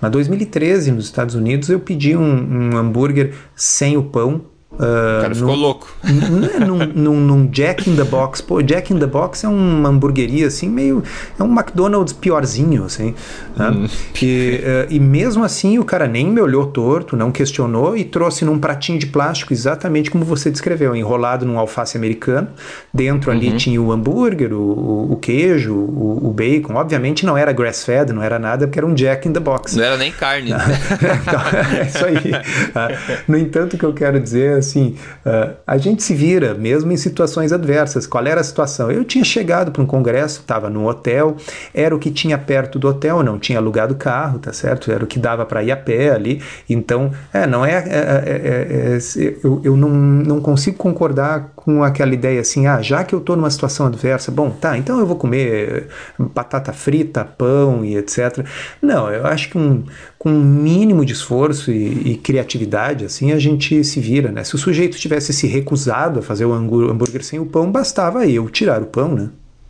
Mas 2013, nos Estados Unidos, eu pedi um, um hambúrguer sem o pão Uh, o cara ficou louco. [laughs] Num, num, num, Jack in the Box. Pô, Jack in the Box é uma hamburgueria assim, meio. É um McDonald's piorzinho, assim. Né? Hum. E, uh, e mesmo assim o cara nem me olhou torto, não questionou e trouxe num pratinho de plástico, exatamente como você descreveu, enrolado num alface americano. Dentro ali uhum. tinha o hambúrguer, o, o, o queijo, o, o, bacon. Obviamente não era grass-fed, não era nada, porque era um Jack in the Box. Não era nem carne. [laughs] então, é isso aí. Uh, [laughs] no entanto, o que eu quero dizer assim, uh, a gente se vira mesmo em situações adversas. Qual era a situação? Eu tinha chegado para um congresso, estava no hotel, era o que tinha perto do hotel, não tinha alugado carro, tá certo? Era o que dava para ir a pé ali. Então, é, não é, é, é, é eu, eu não, não consigo concordar com aquela ideia assim, ah, já que eu estou numa situação adversa, bom, tá, então eu vou comer batata frita, pão e etc. Não, eu acho que um, com um mínimo de esforço e, e, criatividade, assim, a gente se vira, né? Se o sujeito tivesse se recusado a fazer o hambúrguer sem o pão, bastava eu tirar o pão, né?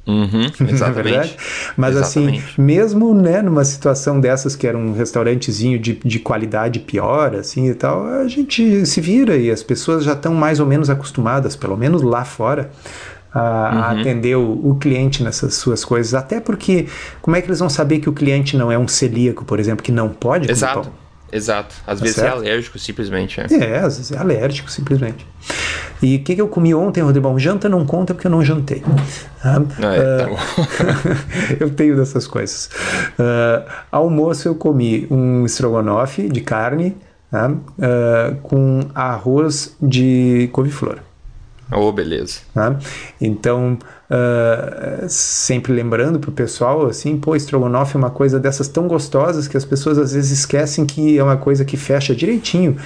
Uhum, [laughs] exatamente. Mas assim, exatamente. assim, mesmo né, numa situação dessas que era um restaurantezinho de, de qualidade pior, assim e tal, a gente se vira e as pessoas já estão mais ou menos acostumadas, pelo menos lá fora, a, uhum. atender o, o, cliente nessas suas coisas. Até porque, como é que eles vão saber que o cliente não é um celíaco, por exemplo, que não pode comer Exato. pão? Exato. Às tá vezes é certo? é alérgico, simplesmente. É. é, às vezes é alérgico, simplesmente. E o que, que eu comi ontem, Rodrigo? Bom, janta não conta porque eu não jantei. Ah, ah, é, tá uh, [laughs] eu tenho dessas coisas. Uh, almoço eu comi um estrogonofe de carne uh, com arroz de couve-flor. Oh, beleza. Tá? Então, uh, sempre lembrando pro pessoal, assim, pô, estrogonofe é uma coisa dessas tão gostosas que as pessoas às vezes esquecem que é uma coisa que fecha direitinho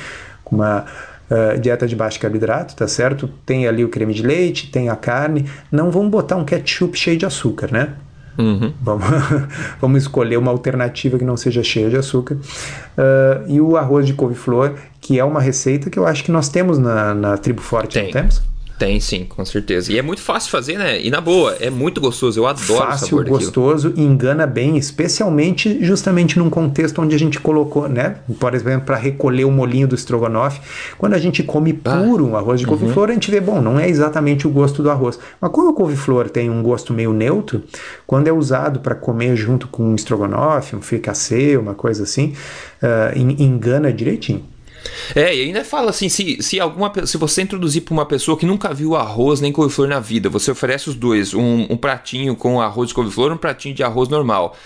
com uma uh, dieta de baixo carboidrato, tá certo? Tem ali o creme de leite, tem a carne. Não vamos botar um ketchup cheio de açúcar, né? Uhum. Vamos, [laughs] vamos escolher uma alternativa que não seja cheia de açúcar. Uh, e o arroz de couve-flor, que é uma receita que eu acho que nós temos na, na Tribo Forte, Tem. temos? Tem sim, com certeza. E é muito fácil de fazer, né? E na boa, é muito gostoso. Eu adoro fácil, o sabor gostoso e engana bem, especialmente justamente num contexto onde a gente colocou, né? Por exemplo, para recolher o molinho do estrogonofe. Quando a gente come ah, puro ah, um arroz de uhum. couve-flor, a gente vê, bom, não é exatamente o gosto do arroz. Mas como o couve-flor tem um gosto meio neutro, quando é usado para comer junto com um estrogonofe, um fricassê, uma coisa assim, uh, engana direitinho. É, e ainda fala assim, se, se alguma se você introduzir para uma pessoa que nunca viu arroz nem couve-flor na vida, você oferece os dois, um, um pratinho com arroz de couve-flor, um pratinho de arroz normal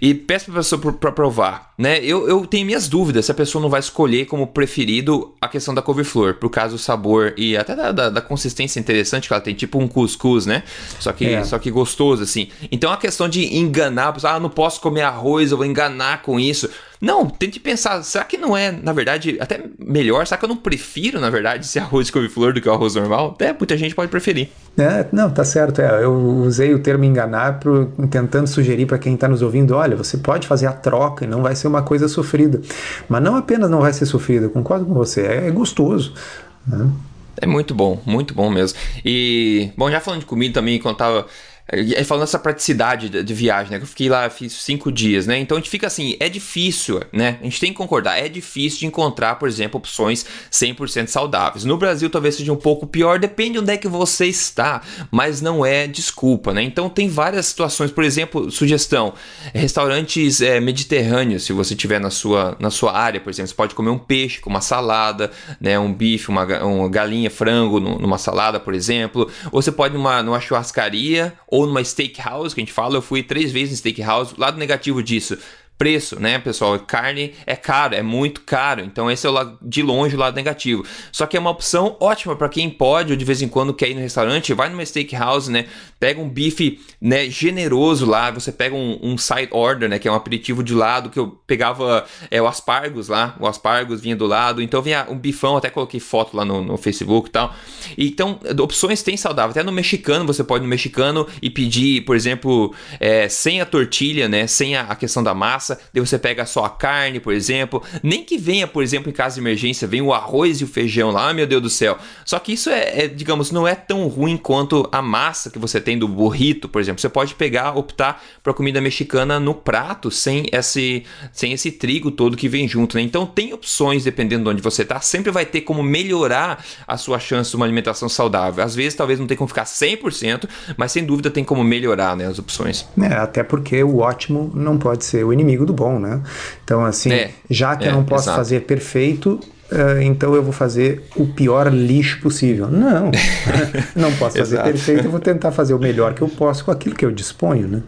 e peço para a pessoa para provar, né? Eu, eu tenho minhas dúvidas se a pessoa não vai escolher como preferido a questão da couve-flor, por causa do sabor e até da, da, da, consistência interessante que ela tem, tipo um cuscuz, né? Só que, é. só que gostoso, assim. Então a questão de enganar, ah, não posso comer arroz, eu vou enganar com isso. Não, tente pensar, será que não é, na verdade, até melhor? Será que eu não prefiro, na verdade, esse [laughs] arroz de couve-flor do que o arroz normal? Até muita gente pode preferir. É, não, tá certo. É, eu usei o termo enganar pro, tentando sugerir para quem está nos ouvindo: olha, você pode fazer a troca e não vai ser uma coisa sofrida. Mas não apenas não vai ser sofrida, concordo com você, é, é gostoso. Né? É muito bom, muito bom mesmo. E, bom, já falando de comida também, quando tava é, falando essa praticidade de, viagem, né? Que eu fiquei lá, fiz cinco dias, né? Então a gente fica assim, é difícil, né? A gente tem que concordar, é difícil de encontrar, por exemplo, opções 100% saudáveis. No Brasil talvez seja um pouco pior, depende de onde é que você está, mas não é desculpa, né? Então tem várias situações, por exemplo, sugestão, restaurantes é, mediterrâneos, se você tiver na sua, na sua área, por exemplo, você pode comer um peixe com uma salada, né? Um bife, uma, uma galinha, frango numa salada, por exemplo, ou você pode numa, numa churrascaria ou numa steakhouse, que a gente fala, eu fui três vezes em steakhouse. Lado negativo disso, preço, né, pessoal? Carne é caro, é muito caro. Então esse é o lado, de longe o lado negativo. Só que é uma opção ótima para quem pode ou de vez em quando quer ir no restaurante, vai numa steakhouse, né? Pega um bife, né, generoso lá, você pega um, um side order, né, que é um aperitivo de lado que eu pegava é, o aspargos lá, o aspargos vinha do lado, então vinha um bifão, até coloquei foto lá no, no Facebook e tal. Então, opções tem saudável. Até no mexicano, você pode ir no mexicano e pedir, por exemplo, é, sem a tortilha, né, sem a, a questão da massa massa, daí você pega só a carne, por exemplo. Nem que venha, por exemplo, em caso de emergência, vem o arroz e o feijão lá, meu Deus do céu. Só que isso é, é digamos, não é tão ruim quanto a massa que você tem do burrito, por exemplo. Você pode pegar, optar para comida mexicana no prato, sem esse, sem esse trigo todo que vem junto, né? Então tem opções dependendo de onde você tá, sempre vai ter como melhorar a sua chance de uma alimentação saudável. Às vezes talvez não tenha como ficar 100%, mas sem dúvida tem como melhorar, né, as opções. É, até porque o ótimo não pode ser o inimigo inimigo do bom, né? Então, assim, é, já que é, eu não posso exato. fazer perfeito, uh, então eu vou fazer o pior lixo possível. Não, [laughs] não posso fazer perfeito, eu vou tentar fazer o melhor que eu posso com aquilo que eu disponho, né?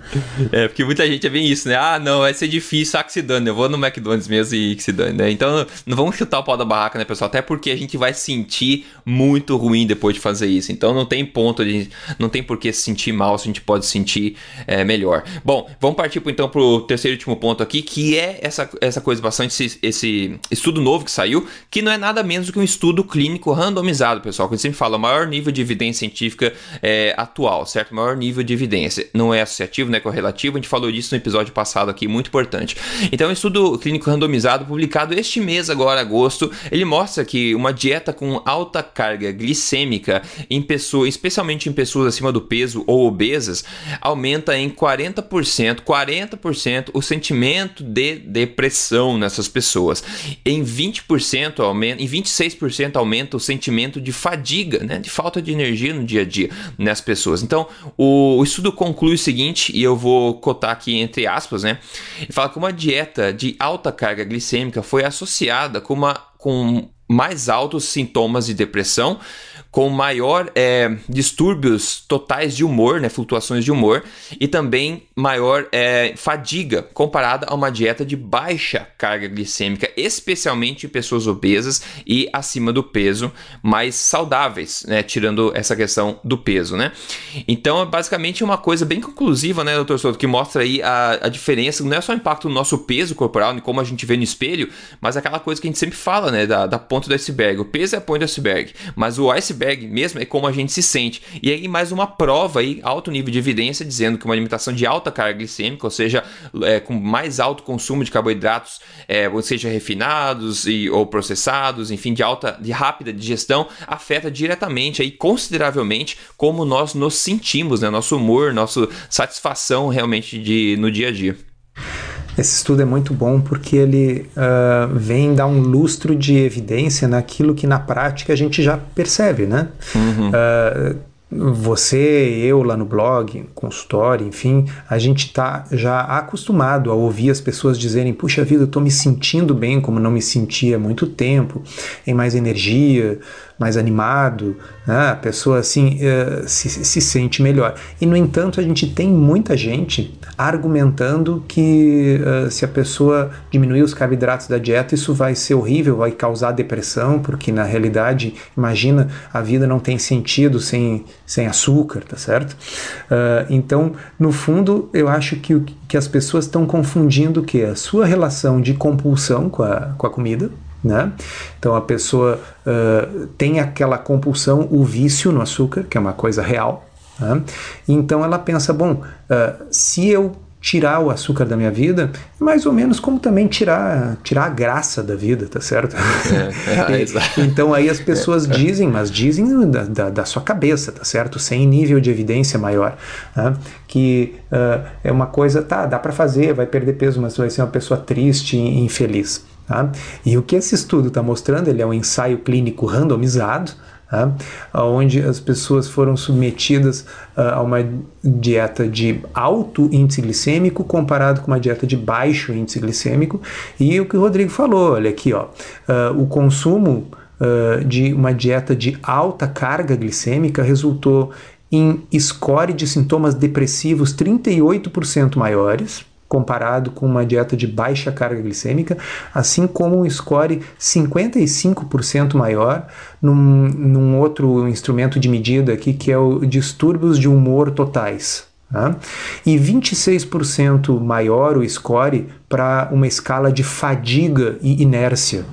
É, porque muita gente é bem isso, né? Ah, não, vai ser difícil, ah, que se dane, eu vou no McDonald's mesmo e que se dane, né? Então, não vamos chutar o pau da barraca, né, pessoal? Até porque a gente vai sentir muito ruim depois de fazer isso. Então, não tem ponto, de, não tem por que se sentir mal se a gente pode sentir é, melhor. Bom, vamos partir então pro terceiro e último ponto aqui, que é essa, essa coisa bastante, esse, esse estudo novo que saiu, que não é nada menos do que um estudo clínico randomizado, pessoal. A gente sempre fala, o maior nível de evidência científica é, atual, certo? O maior nível de evidência. Não é associativo, não é correlativo. A gente falou disso no episódio passado aqui, muito importante. Então, um estudo clínico randomizado, publicado este mês, agora, agosto, ele mostra que uma dieta com alta carga glicêmica em pessoas, especialmente em pessoas acima do peso ou obesas, aumenta em 40%, 40% o sentimento de depressão nessas pessoas. Em 20% aumenta, em 26% aumenta o sentimento de fadiga, né, de falta de energia no dia a dia nas pessoas. Então, o, o estudo conclui o seguinte, e eu vou cotar aqui entre aspas, né? Ele fala que uma dieta de alta carga glicêmica foi associada com uma com mais altos sintomas de depressão, com maior é, distúrbios totais de humor, né, flutuações de humor, e também maior é, fadiga comparada a uma dieta de baixa carga glicêmica, especialmente em pessoas obesas e acima do peso, mais saudáveis, né, tirando essa questão do peso, né. Então, é basicamente uma coisa bem conclusiva, né, doutor Souto, que mostra aí a, a diferença, não é só o impacto no nosso peso corporal, e como a gente vê no espelho, mas aquela coisa que a gente sempre fala, né, da, da ponta do iceberg. O peso é a ponta do iceberg, mas o iceberg mesmo é como a gente se sente. E aí mais uma prova aí, alto nível de evidência, dizendo que uma alimentação de alta carga glicêmica, ou seja, é, com mais alto consumo de carboidratos, é, ou seja, refinados e, ou processados, enfim, de alta, de rápida digestão, afeta diretamente aí, consideravelmente, como nós nos sentimos, né? Nosso humor, nossa satisfação realmente de, no dia a dia. Esse estudo é muito bom porque ele uh, vem dar um lustro de evidência naquilo que na prática a gente já percebe, né? Uhum. Uh, você, eu lá no blog, consultório, enfim, a gente está já acostumado a ouvir as pessoas dizerem: puxa vida, eu estou me sentindo bem como não me sentia há muito tempo, em mais energia, mais animado, né? a pessoa assim uh, se, se sente melhor. E no entanto, a gente tem muita gente argumentando que uh, se a pessoa diminuir os carboidratos da dieta, isso vai ser horrível, vai causar depressão, porque na realidade, imagina, a vida não tem sentido sem, sem açúcar, tá certo? Uh, então, no fundo, eu acho que, que as pessoas estão confundindo que? A sua relação de compulsão com a, com a comida, né? Então a pessoa uh, tem aquela compulsão, o vício no açúcar, que é uma coisa real. Né? Então ela pensa: bom, uh, se eu tirar o açúcar da minha vida, é mais ou menos como também tirar, tirar a graça da vida, tá certo? É, é, [laughs] e, então aí as pessoas é, é. dizem, mas dizem da, da, da, sua cabeça, tá certo? Sem nível de evidência maior, né? que uh, é uma coisa, tá, dá para fazer, vai perder peso, mas vai ser uma pessoa triste e infeliz. Tá? E o que esse estudo está mostrando, ele é um ensaio clínico randomizado, tá? onde as pessoas foram submetidas uh, a uma dieta de alto índice glicêmico comparado com uma dieta de baixo índice glicêmico. E o que o Rodrigo falou, olha aqui, ó, uh, o consumo uh, de uma dieta de alta carga glicêmica resultou em score de sintomas depressivos 38% maiores comparado com uma dieta de baixa carga glicêmica, assim como um score 55% maior num, num, outro instrumento de medida aqui que é o distúrbios de humor totais. Tá? E 26% maior o score para uma escala de fadiga e inércia.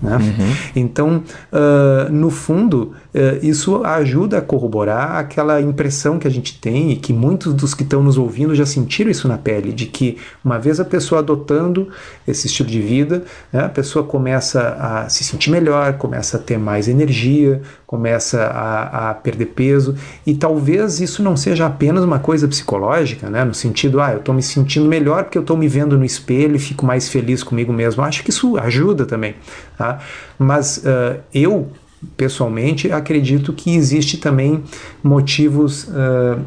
Né? Uhum. Então, uh, no fundo, isso ajuda a corroborar aquela impressão que a gente tem e que muitos dos que estão nos ouvindo já sentiram isso na pele, de que uma vez a pessoa adotando esse estilo de vida, né, a pessoa começa a se sentir melhor, começa a ter mais energia, começa a, a, perder peso e talvez isso não seja apenas uma coisa psicológica, né? No sentido, ah, eu estou me sentindo melhor porque eu estou me vendo no espelho e fico mais feliz comigo mesmo. Acho que isso ajuda também, tá? Mas uh, eu pessoalmente acredito que existe também motivos uh,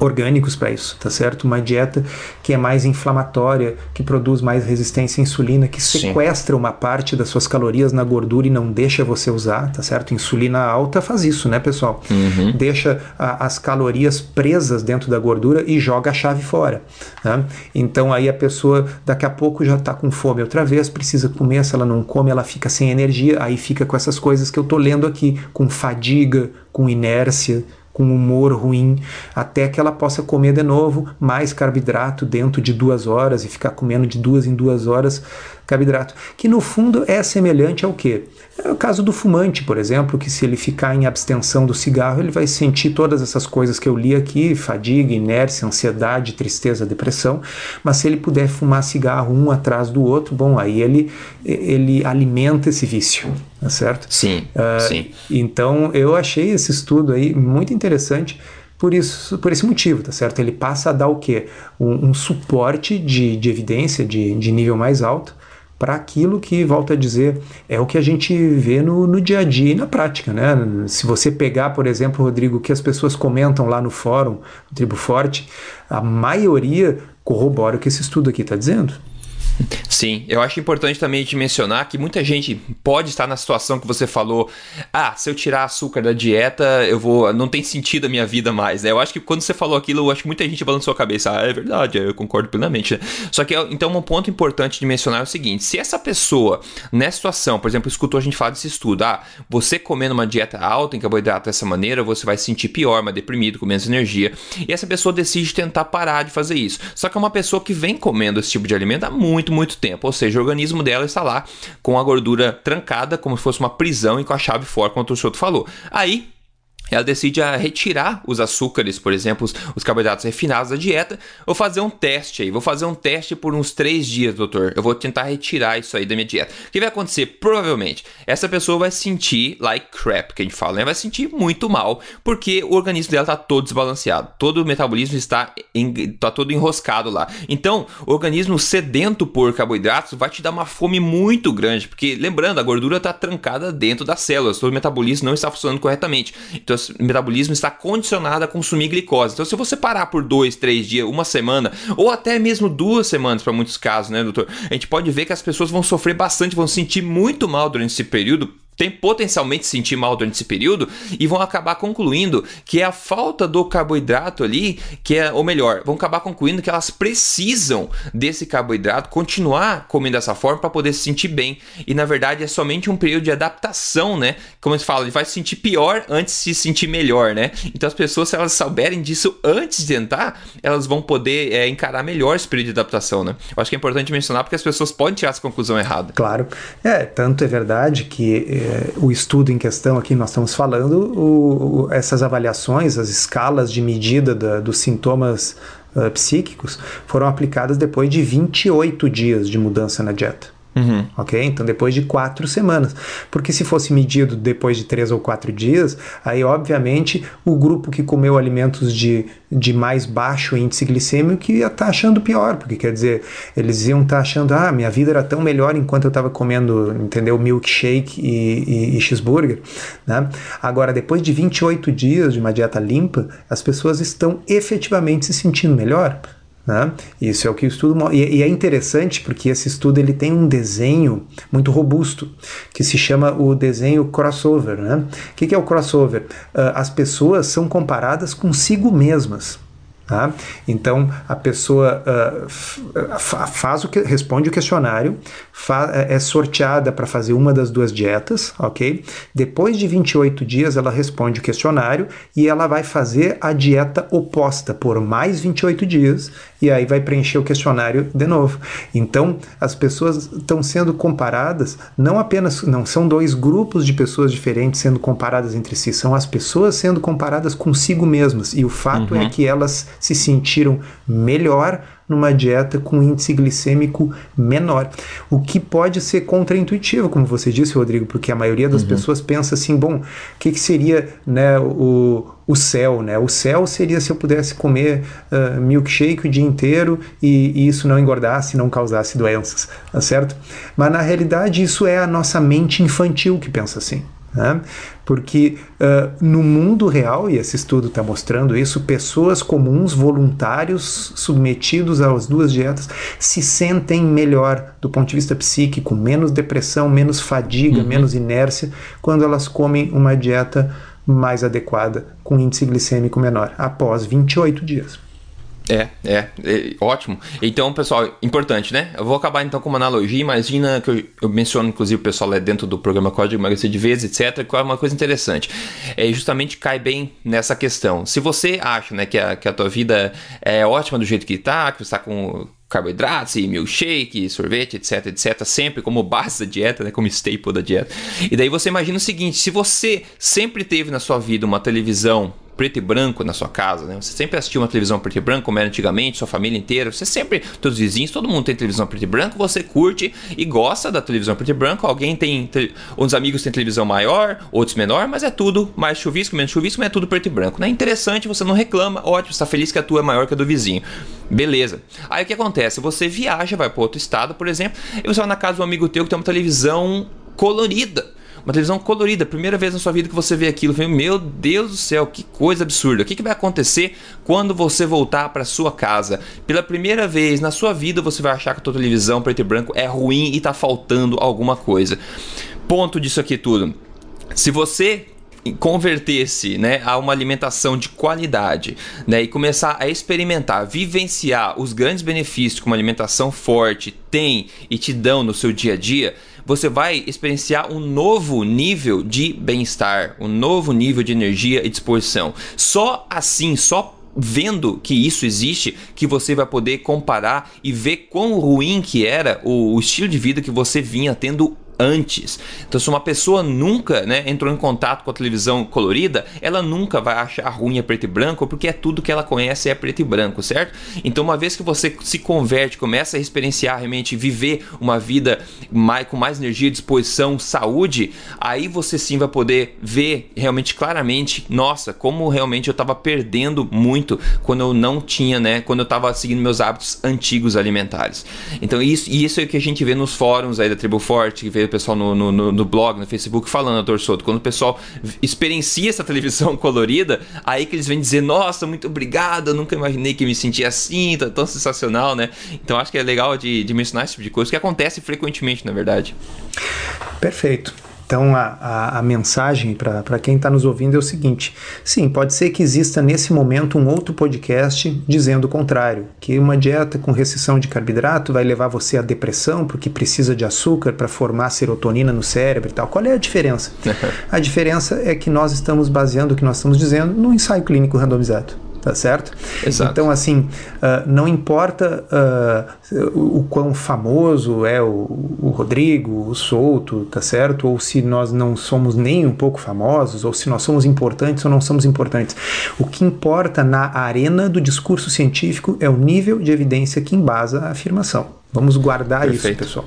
orgânicos para isso, tá certo? Uma dieta que é mais inflamatória, que produz mais resistência à insulina, que sequestra Sim. uma parte das suas calorias na gordura e não deixa você usar, tá certo? Insulina alta faz isso, né, pessoal? Uhum. Deixa a, as calorias presas dentro da gordura e joga a chave fora. Né? Então aí a pessoa daqui a pouco já está com fome outra vez, precisa comer, se ela não come, ela fica sem energia, aí fica com essas coisas que eu tô lendo aqui, com fadiga, com inércia, com humor ruim, até que ela possa comer de novo mais carboidrato dentro de duas horas e ficar comendo de duas em duas horas carboidrato, que no fundo é semelhante ao que? É o caso do fumante, por exemplo, que se ele ficar em abstenção do cigarro, ele vai sentir todas essas coisas que eu li aqui, fadiga, inércia, ansiedade, tristeza, depressão, mas se ele puder fumar cigarro um atrás do outro, bom, aí ele, ele alimenta esse vício, tá certo? Sim, uh, sim. Então eu achei esse estudo aí muito interessante, por isso, por esse motivo, tá certo? Ele passa a dar o quê? Um, um suporte de, de evidência de, de nível mais alto para aquilo que, volto a dizer, é o que a gente vê no, no dia a dia e na prática. Né? Se você pegar, por exemplo, Rodrigo, o que as pessoas comentam lá no fórum, no Tribo Forte, a maioria corrobora o que esse estudo aqui está dizendo. Sim, eu acho importante também de mencionar que muita gente pode estar na situação que você falou. Ah, se eu tirar açúcar da dieta, eu vou. Não tem sentido a minha vida mais, né? Eu acho que quando você falou aquilo, eu acho que muita gente balançou a cabeça. Ah, é verdade, eu concordo plenamente. Né? Só que então um ponto importante de mencionar é o seguinte: se essa pessoa, nessa situação, por exemplo, escutou a gente falar desse estudo, ah, você comendo uma dieta alta em carboidrato dessa maneira, você vai se sentir pior, mais deprimido, com menos energia. E essa pessoa decide tentar parar de fazer isso. Só que é uma pessoa que vem comendo esse tipo de alimento há muito muito, muito tempo. Ou seja, o organismo dela está lá com a gordura trancada, como se fosse uma prisão e com a chave fora, como o Souto falou. Aí ela decide a retirar os açúcares, por exemplo, os, os, carboidratos refinados da dieta. Vou fazer um teste aí, vou fazer um teste por uns três dias, doutor. Eu vou tentar retirar isso aí da minha dieta. O que vai acontecer? Provavelmente, essa pessoa vai sentir like crap, que a gente fala, né? Vai sentir muito mal, porque o organismo dela está todo desbalanceado. Todo o metabolismo está, em, tá todo enroscado lá. Então, o organismo sedento por carboidratos vai te dar uma fome muito grande, porque lembrando, a gordura está trancada dentro das células, todo o metabolismo não está funcionando corretamente. Então, metabolismo está condicionado a consumir glicose. Então, se você parar por dois, três dias, uma semana, ou até mesmo duas semanas, para muitos casos, né, doutor? A gente pode ver que as pessoas vão sofrer bastante, vão sentir muito mal durante esse período tem potencialmente se sentir mal durante esse período e vão acabar concluindo que é a falta do carboidrato ali, que é, ou melhor, vão acabar concluindo que elas precisam desse carboidrato, continuar comendo dessa forma para poder se sentir bem. E na verdade é somente um período de adaptação, né? Como se fala, ele vai se sentir pior antes de se sentir melhor, né? Então as pessoas, se elas souberem disso antes de tentar, elas vão poder é, encarar melhor esse período de adaptação, né? Eu acho que é importante mencionar porque as pessoas podem tirar essa conclusão errada. Claro. É, tanto é verdade que o estudo em questão aqui nós estamos falando, o, o, essas avaliações, as escalas de medida da, dos sintomas uh, psíquicos foram aplicadas depois de 28 dias de mudança na dieta. Uhum. Ok? Então, depois de quatro semanas. Porque se fosse medido depois de três ou quatro dias, aí, obviamente, o grupo que comeu alimentos de, de mais baixo índice glicêmico ia estar tá achando pior. Porque, quer dizer, eles iam estar tá achando, ah, minha vida era tão melhor enquanto eu estava comendo, entendeu? Milkshake e, e, e cheeseburger. Né? Agora, depois de 28 dias de uma dieta limpa, as pessoas estão efetivamente se sentindo melhor. Né? Isso é o que o estudo e, e é interessante porque esse estudo ele tem um desenho muito robusto que se chama o desenho crossover. Né? O que, que é o crossover? Uh, as pessoas são comparadas consigo mesmas. Tá? Então a pessoa uh, faz o que responde o questionário, é sorteada para fazer uma das duas dietas, ok? Depois de 28 dias ela responde o questionário e ela vai fazer a dieta oposta por mais 28 dias e aí vai preencher o questionário de novo. Então as pessoas estão sendo comparadas, não apenas não são dois grupos de pessoas diferentes sendo comparadas entre si, são as pessoas sendo comparadas consigo mesmas e o fato é uhum. é que elas se sentiram melhor numa dieta com índice glicêmico menor. O que pode ser contraintuitivo, como você disse, Rodrigo, porque a maioria das uhum. pessoas pensa assim: bom, o que, que seria né, o, o céu? Né? O céu seria se eu pudesse comer uh, milkshake o dia inteiro e, e, isso não engordasse, não causasse doenças, tá certo? Mas na realidade, isso é a nossa mente infantil que pensa assim. Né? Porque uh, no mundo real, e esse estudo está mostrando isso, pessoas comuns, voluntários, submetidos às duas dietas, se sentem melhor do ponto de vista psíquico, menos depressão, menos fadiga, uhum. menos inércia, quando elas comem uma dieta mais adequada, com índice glicêmico menor, após 28 dias. É, é, é, ótimo. Então, pessoal, importante, né? Eu vou acabar então com uma analogia. Imagina que eu, eu menciono, inclusive, o pessoal é dentro do programa Código Emagrecer de Vez, etc. Que é uma coisa interessante. É justamente cai bem nessa questão. Se você acha né, que, a, que a tua vida é ótima do jeito que está, que você está com carboidratos e milkshake, sorvete, etc, etc, sempre como base da dieta, né, como staple da dieta. E daí você imagina o seguinte, se você sempre teve na sua vida uma televisão preto e branco na sua casa, né? Você sempre assistiu uma televisão preto e branco, como era antigamente, sua família inteira. Você sempre, todos os vizinhos, todo mundo tem televisão preto e branco, você curte e gosta da televisão preto e branco. Alguém tem, uns amigos têm televisão maior, outros menor, mas é tudo mais chuvisco, menos chuvisco, mas é tudo preto e branco. Né? Interessante, você não reclama, ótimo, está feliz que a tua é maior que a do vizinho. Beleza. Aí o que acontece? Você viaja, vai para outro estado, por exemplo, e você vai na casa de um amigo teu que tem uma televisão colorida uma televisão colorida, primeira vez na sua vida que você vê aquilo. Falei, meu Deus do céu, que coisa absurda. O que, que vai acontecer quando você voltar para sua casa? Pela primeira vez na sua vida você vai achar que a tua televisão preto e branco é ruim e está faltando alguma coisa. Ponto disso aqui tudo. Se você converter-se né, a uma alimentação de qualidade né, e começar a experimentar, vivenciar os grandes benefícios que uma alimentação forte tem e te dão no seu dia a dia, você vai experienciar um novo nível de bem-estar, um novo nível de energia e disposição. Só assim, só vendo que isso existe, que você vai poder comparar e ver quão ruim que era o, o estilo de vida que você vinha tendo antes. Então, se uma pessoa nunca né, entrou em contato com a televisão colorida, ela nunca vai achar ruim a preto e branco, porque é tudo que ela conhece é preto e branco, certo? Então, uma vez que você se converte, começa a experienciar realmente, viver uma vida mais, com mais energia, disposição, saúde, aí você sim vai poder ver realmente claramente, nossa, como realmente eu estava perdendo muito quando eu não tinha, né, quando eu estava seguindo meus hábitos antigos alimentares. Então, isso, isso é o que a gente vê nos fóruns aí da Tribo Forte, que vê pessoal no, no, no, blog, no Facebook falando, doutor Soto, quando o pessoal experiencia essa televisão [laughs] colorida, aí que eles vêm dizer, nossa, muito obrigado, eu nunca imaginei que me sentia assim, tá tão sensacional, né? Então acho que é legal de, de mencionar esse tipo de coisa, que acontece frequentemente, na verdade. Perfeito. Então, a, a, a mensagem para quem está nos ouvindo é o seguinte: sim, pode ser que exista nesse momento um outro podcast dizendo o contrário, que uma dieta com restrição de carboidrato vai levar você à depressão porque precisa de açúcar para formar serotonina no cérebro e tal. Qual é a diferença? [laughs] a diferença é que nós estamos baseando o que nós estamos dizendo no ensaio clínico randomizado tá certo? Exato. Então, assim, uh, não importa uh, o, o quão famoso é o, o, Rodrigo, o Souto, tá certo? Ou se nós não somos nem um pouco famosos, ou se nós somos importantes ou não somos importantes. O que importa na arena do discurso científico é o nível de evidência que embasa a afirmação. Vamos guardar Perfeito. isso, pessoal.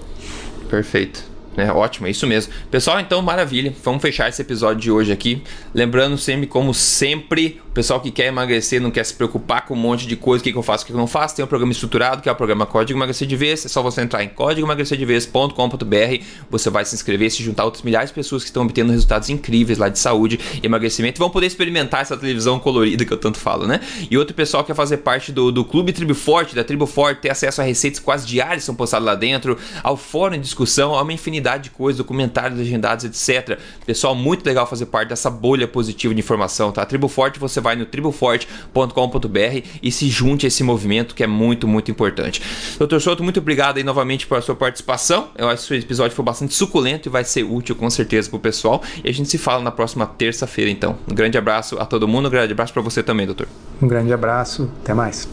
Perfeito. É, ótimo, é isso mesmo. Pessoal, então maravilha. Vamos fechar esse episódio de hoje aqui. Lembrando sempre, como sempre, pessoal que quer emagrecer, não quer se preocupar com um monte de coisa, o que, que eu faço, o que eu não faço, tem um programa estruturado, que é o programa Código Emagrecer de Vez. É só você entrar em códigoemagrecerdevez.com.br. Você vai se inscrever, se juntar a outras milhares de pessoas que estão obtendo resultados incríveis lá de saúde e emagrecimento. Vão poder experimentar essa televisão colorida que eu tanto falo, né? E outro pessoal quer fazer parte do, do Clube Tribo Forte, da Tribo Forte, ter acesso a receitas quase diárias que são postadas lá dentro, ao fórum de discussão, a uma infinidade de coisas, documentários legendados, etc. Pessoal, muito legal fazer parte dessa bolha positiva de informação, tá? Tribo Forte, você vai no triboforte.com.br e se junte a esse movimento que é muito, muito importante. Doutor Souto, muito obrigado aí novamente pela sua participação. Eu acho que esse episódio foi bastante suculento e vai ser útil com certeza pro pessoal. E a gente se fala na próxima terça-feira, então. Um grande abraço a todo mundo, um grande abraço para você também, doutor. Um grande abraço, até mais.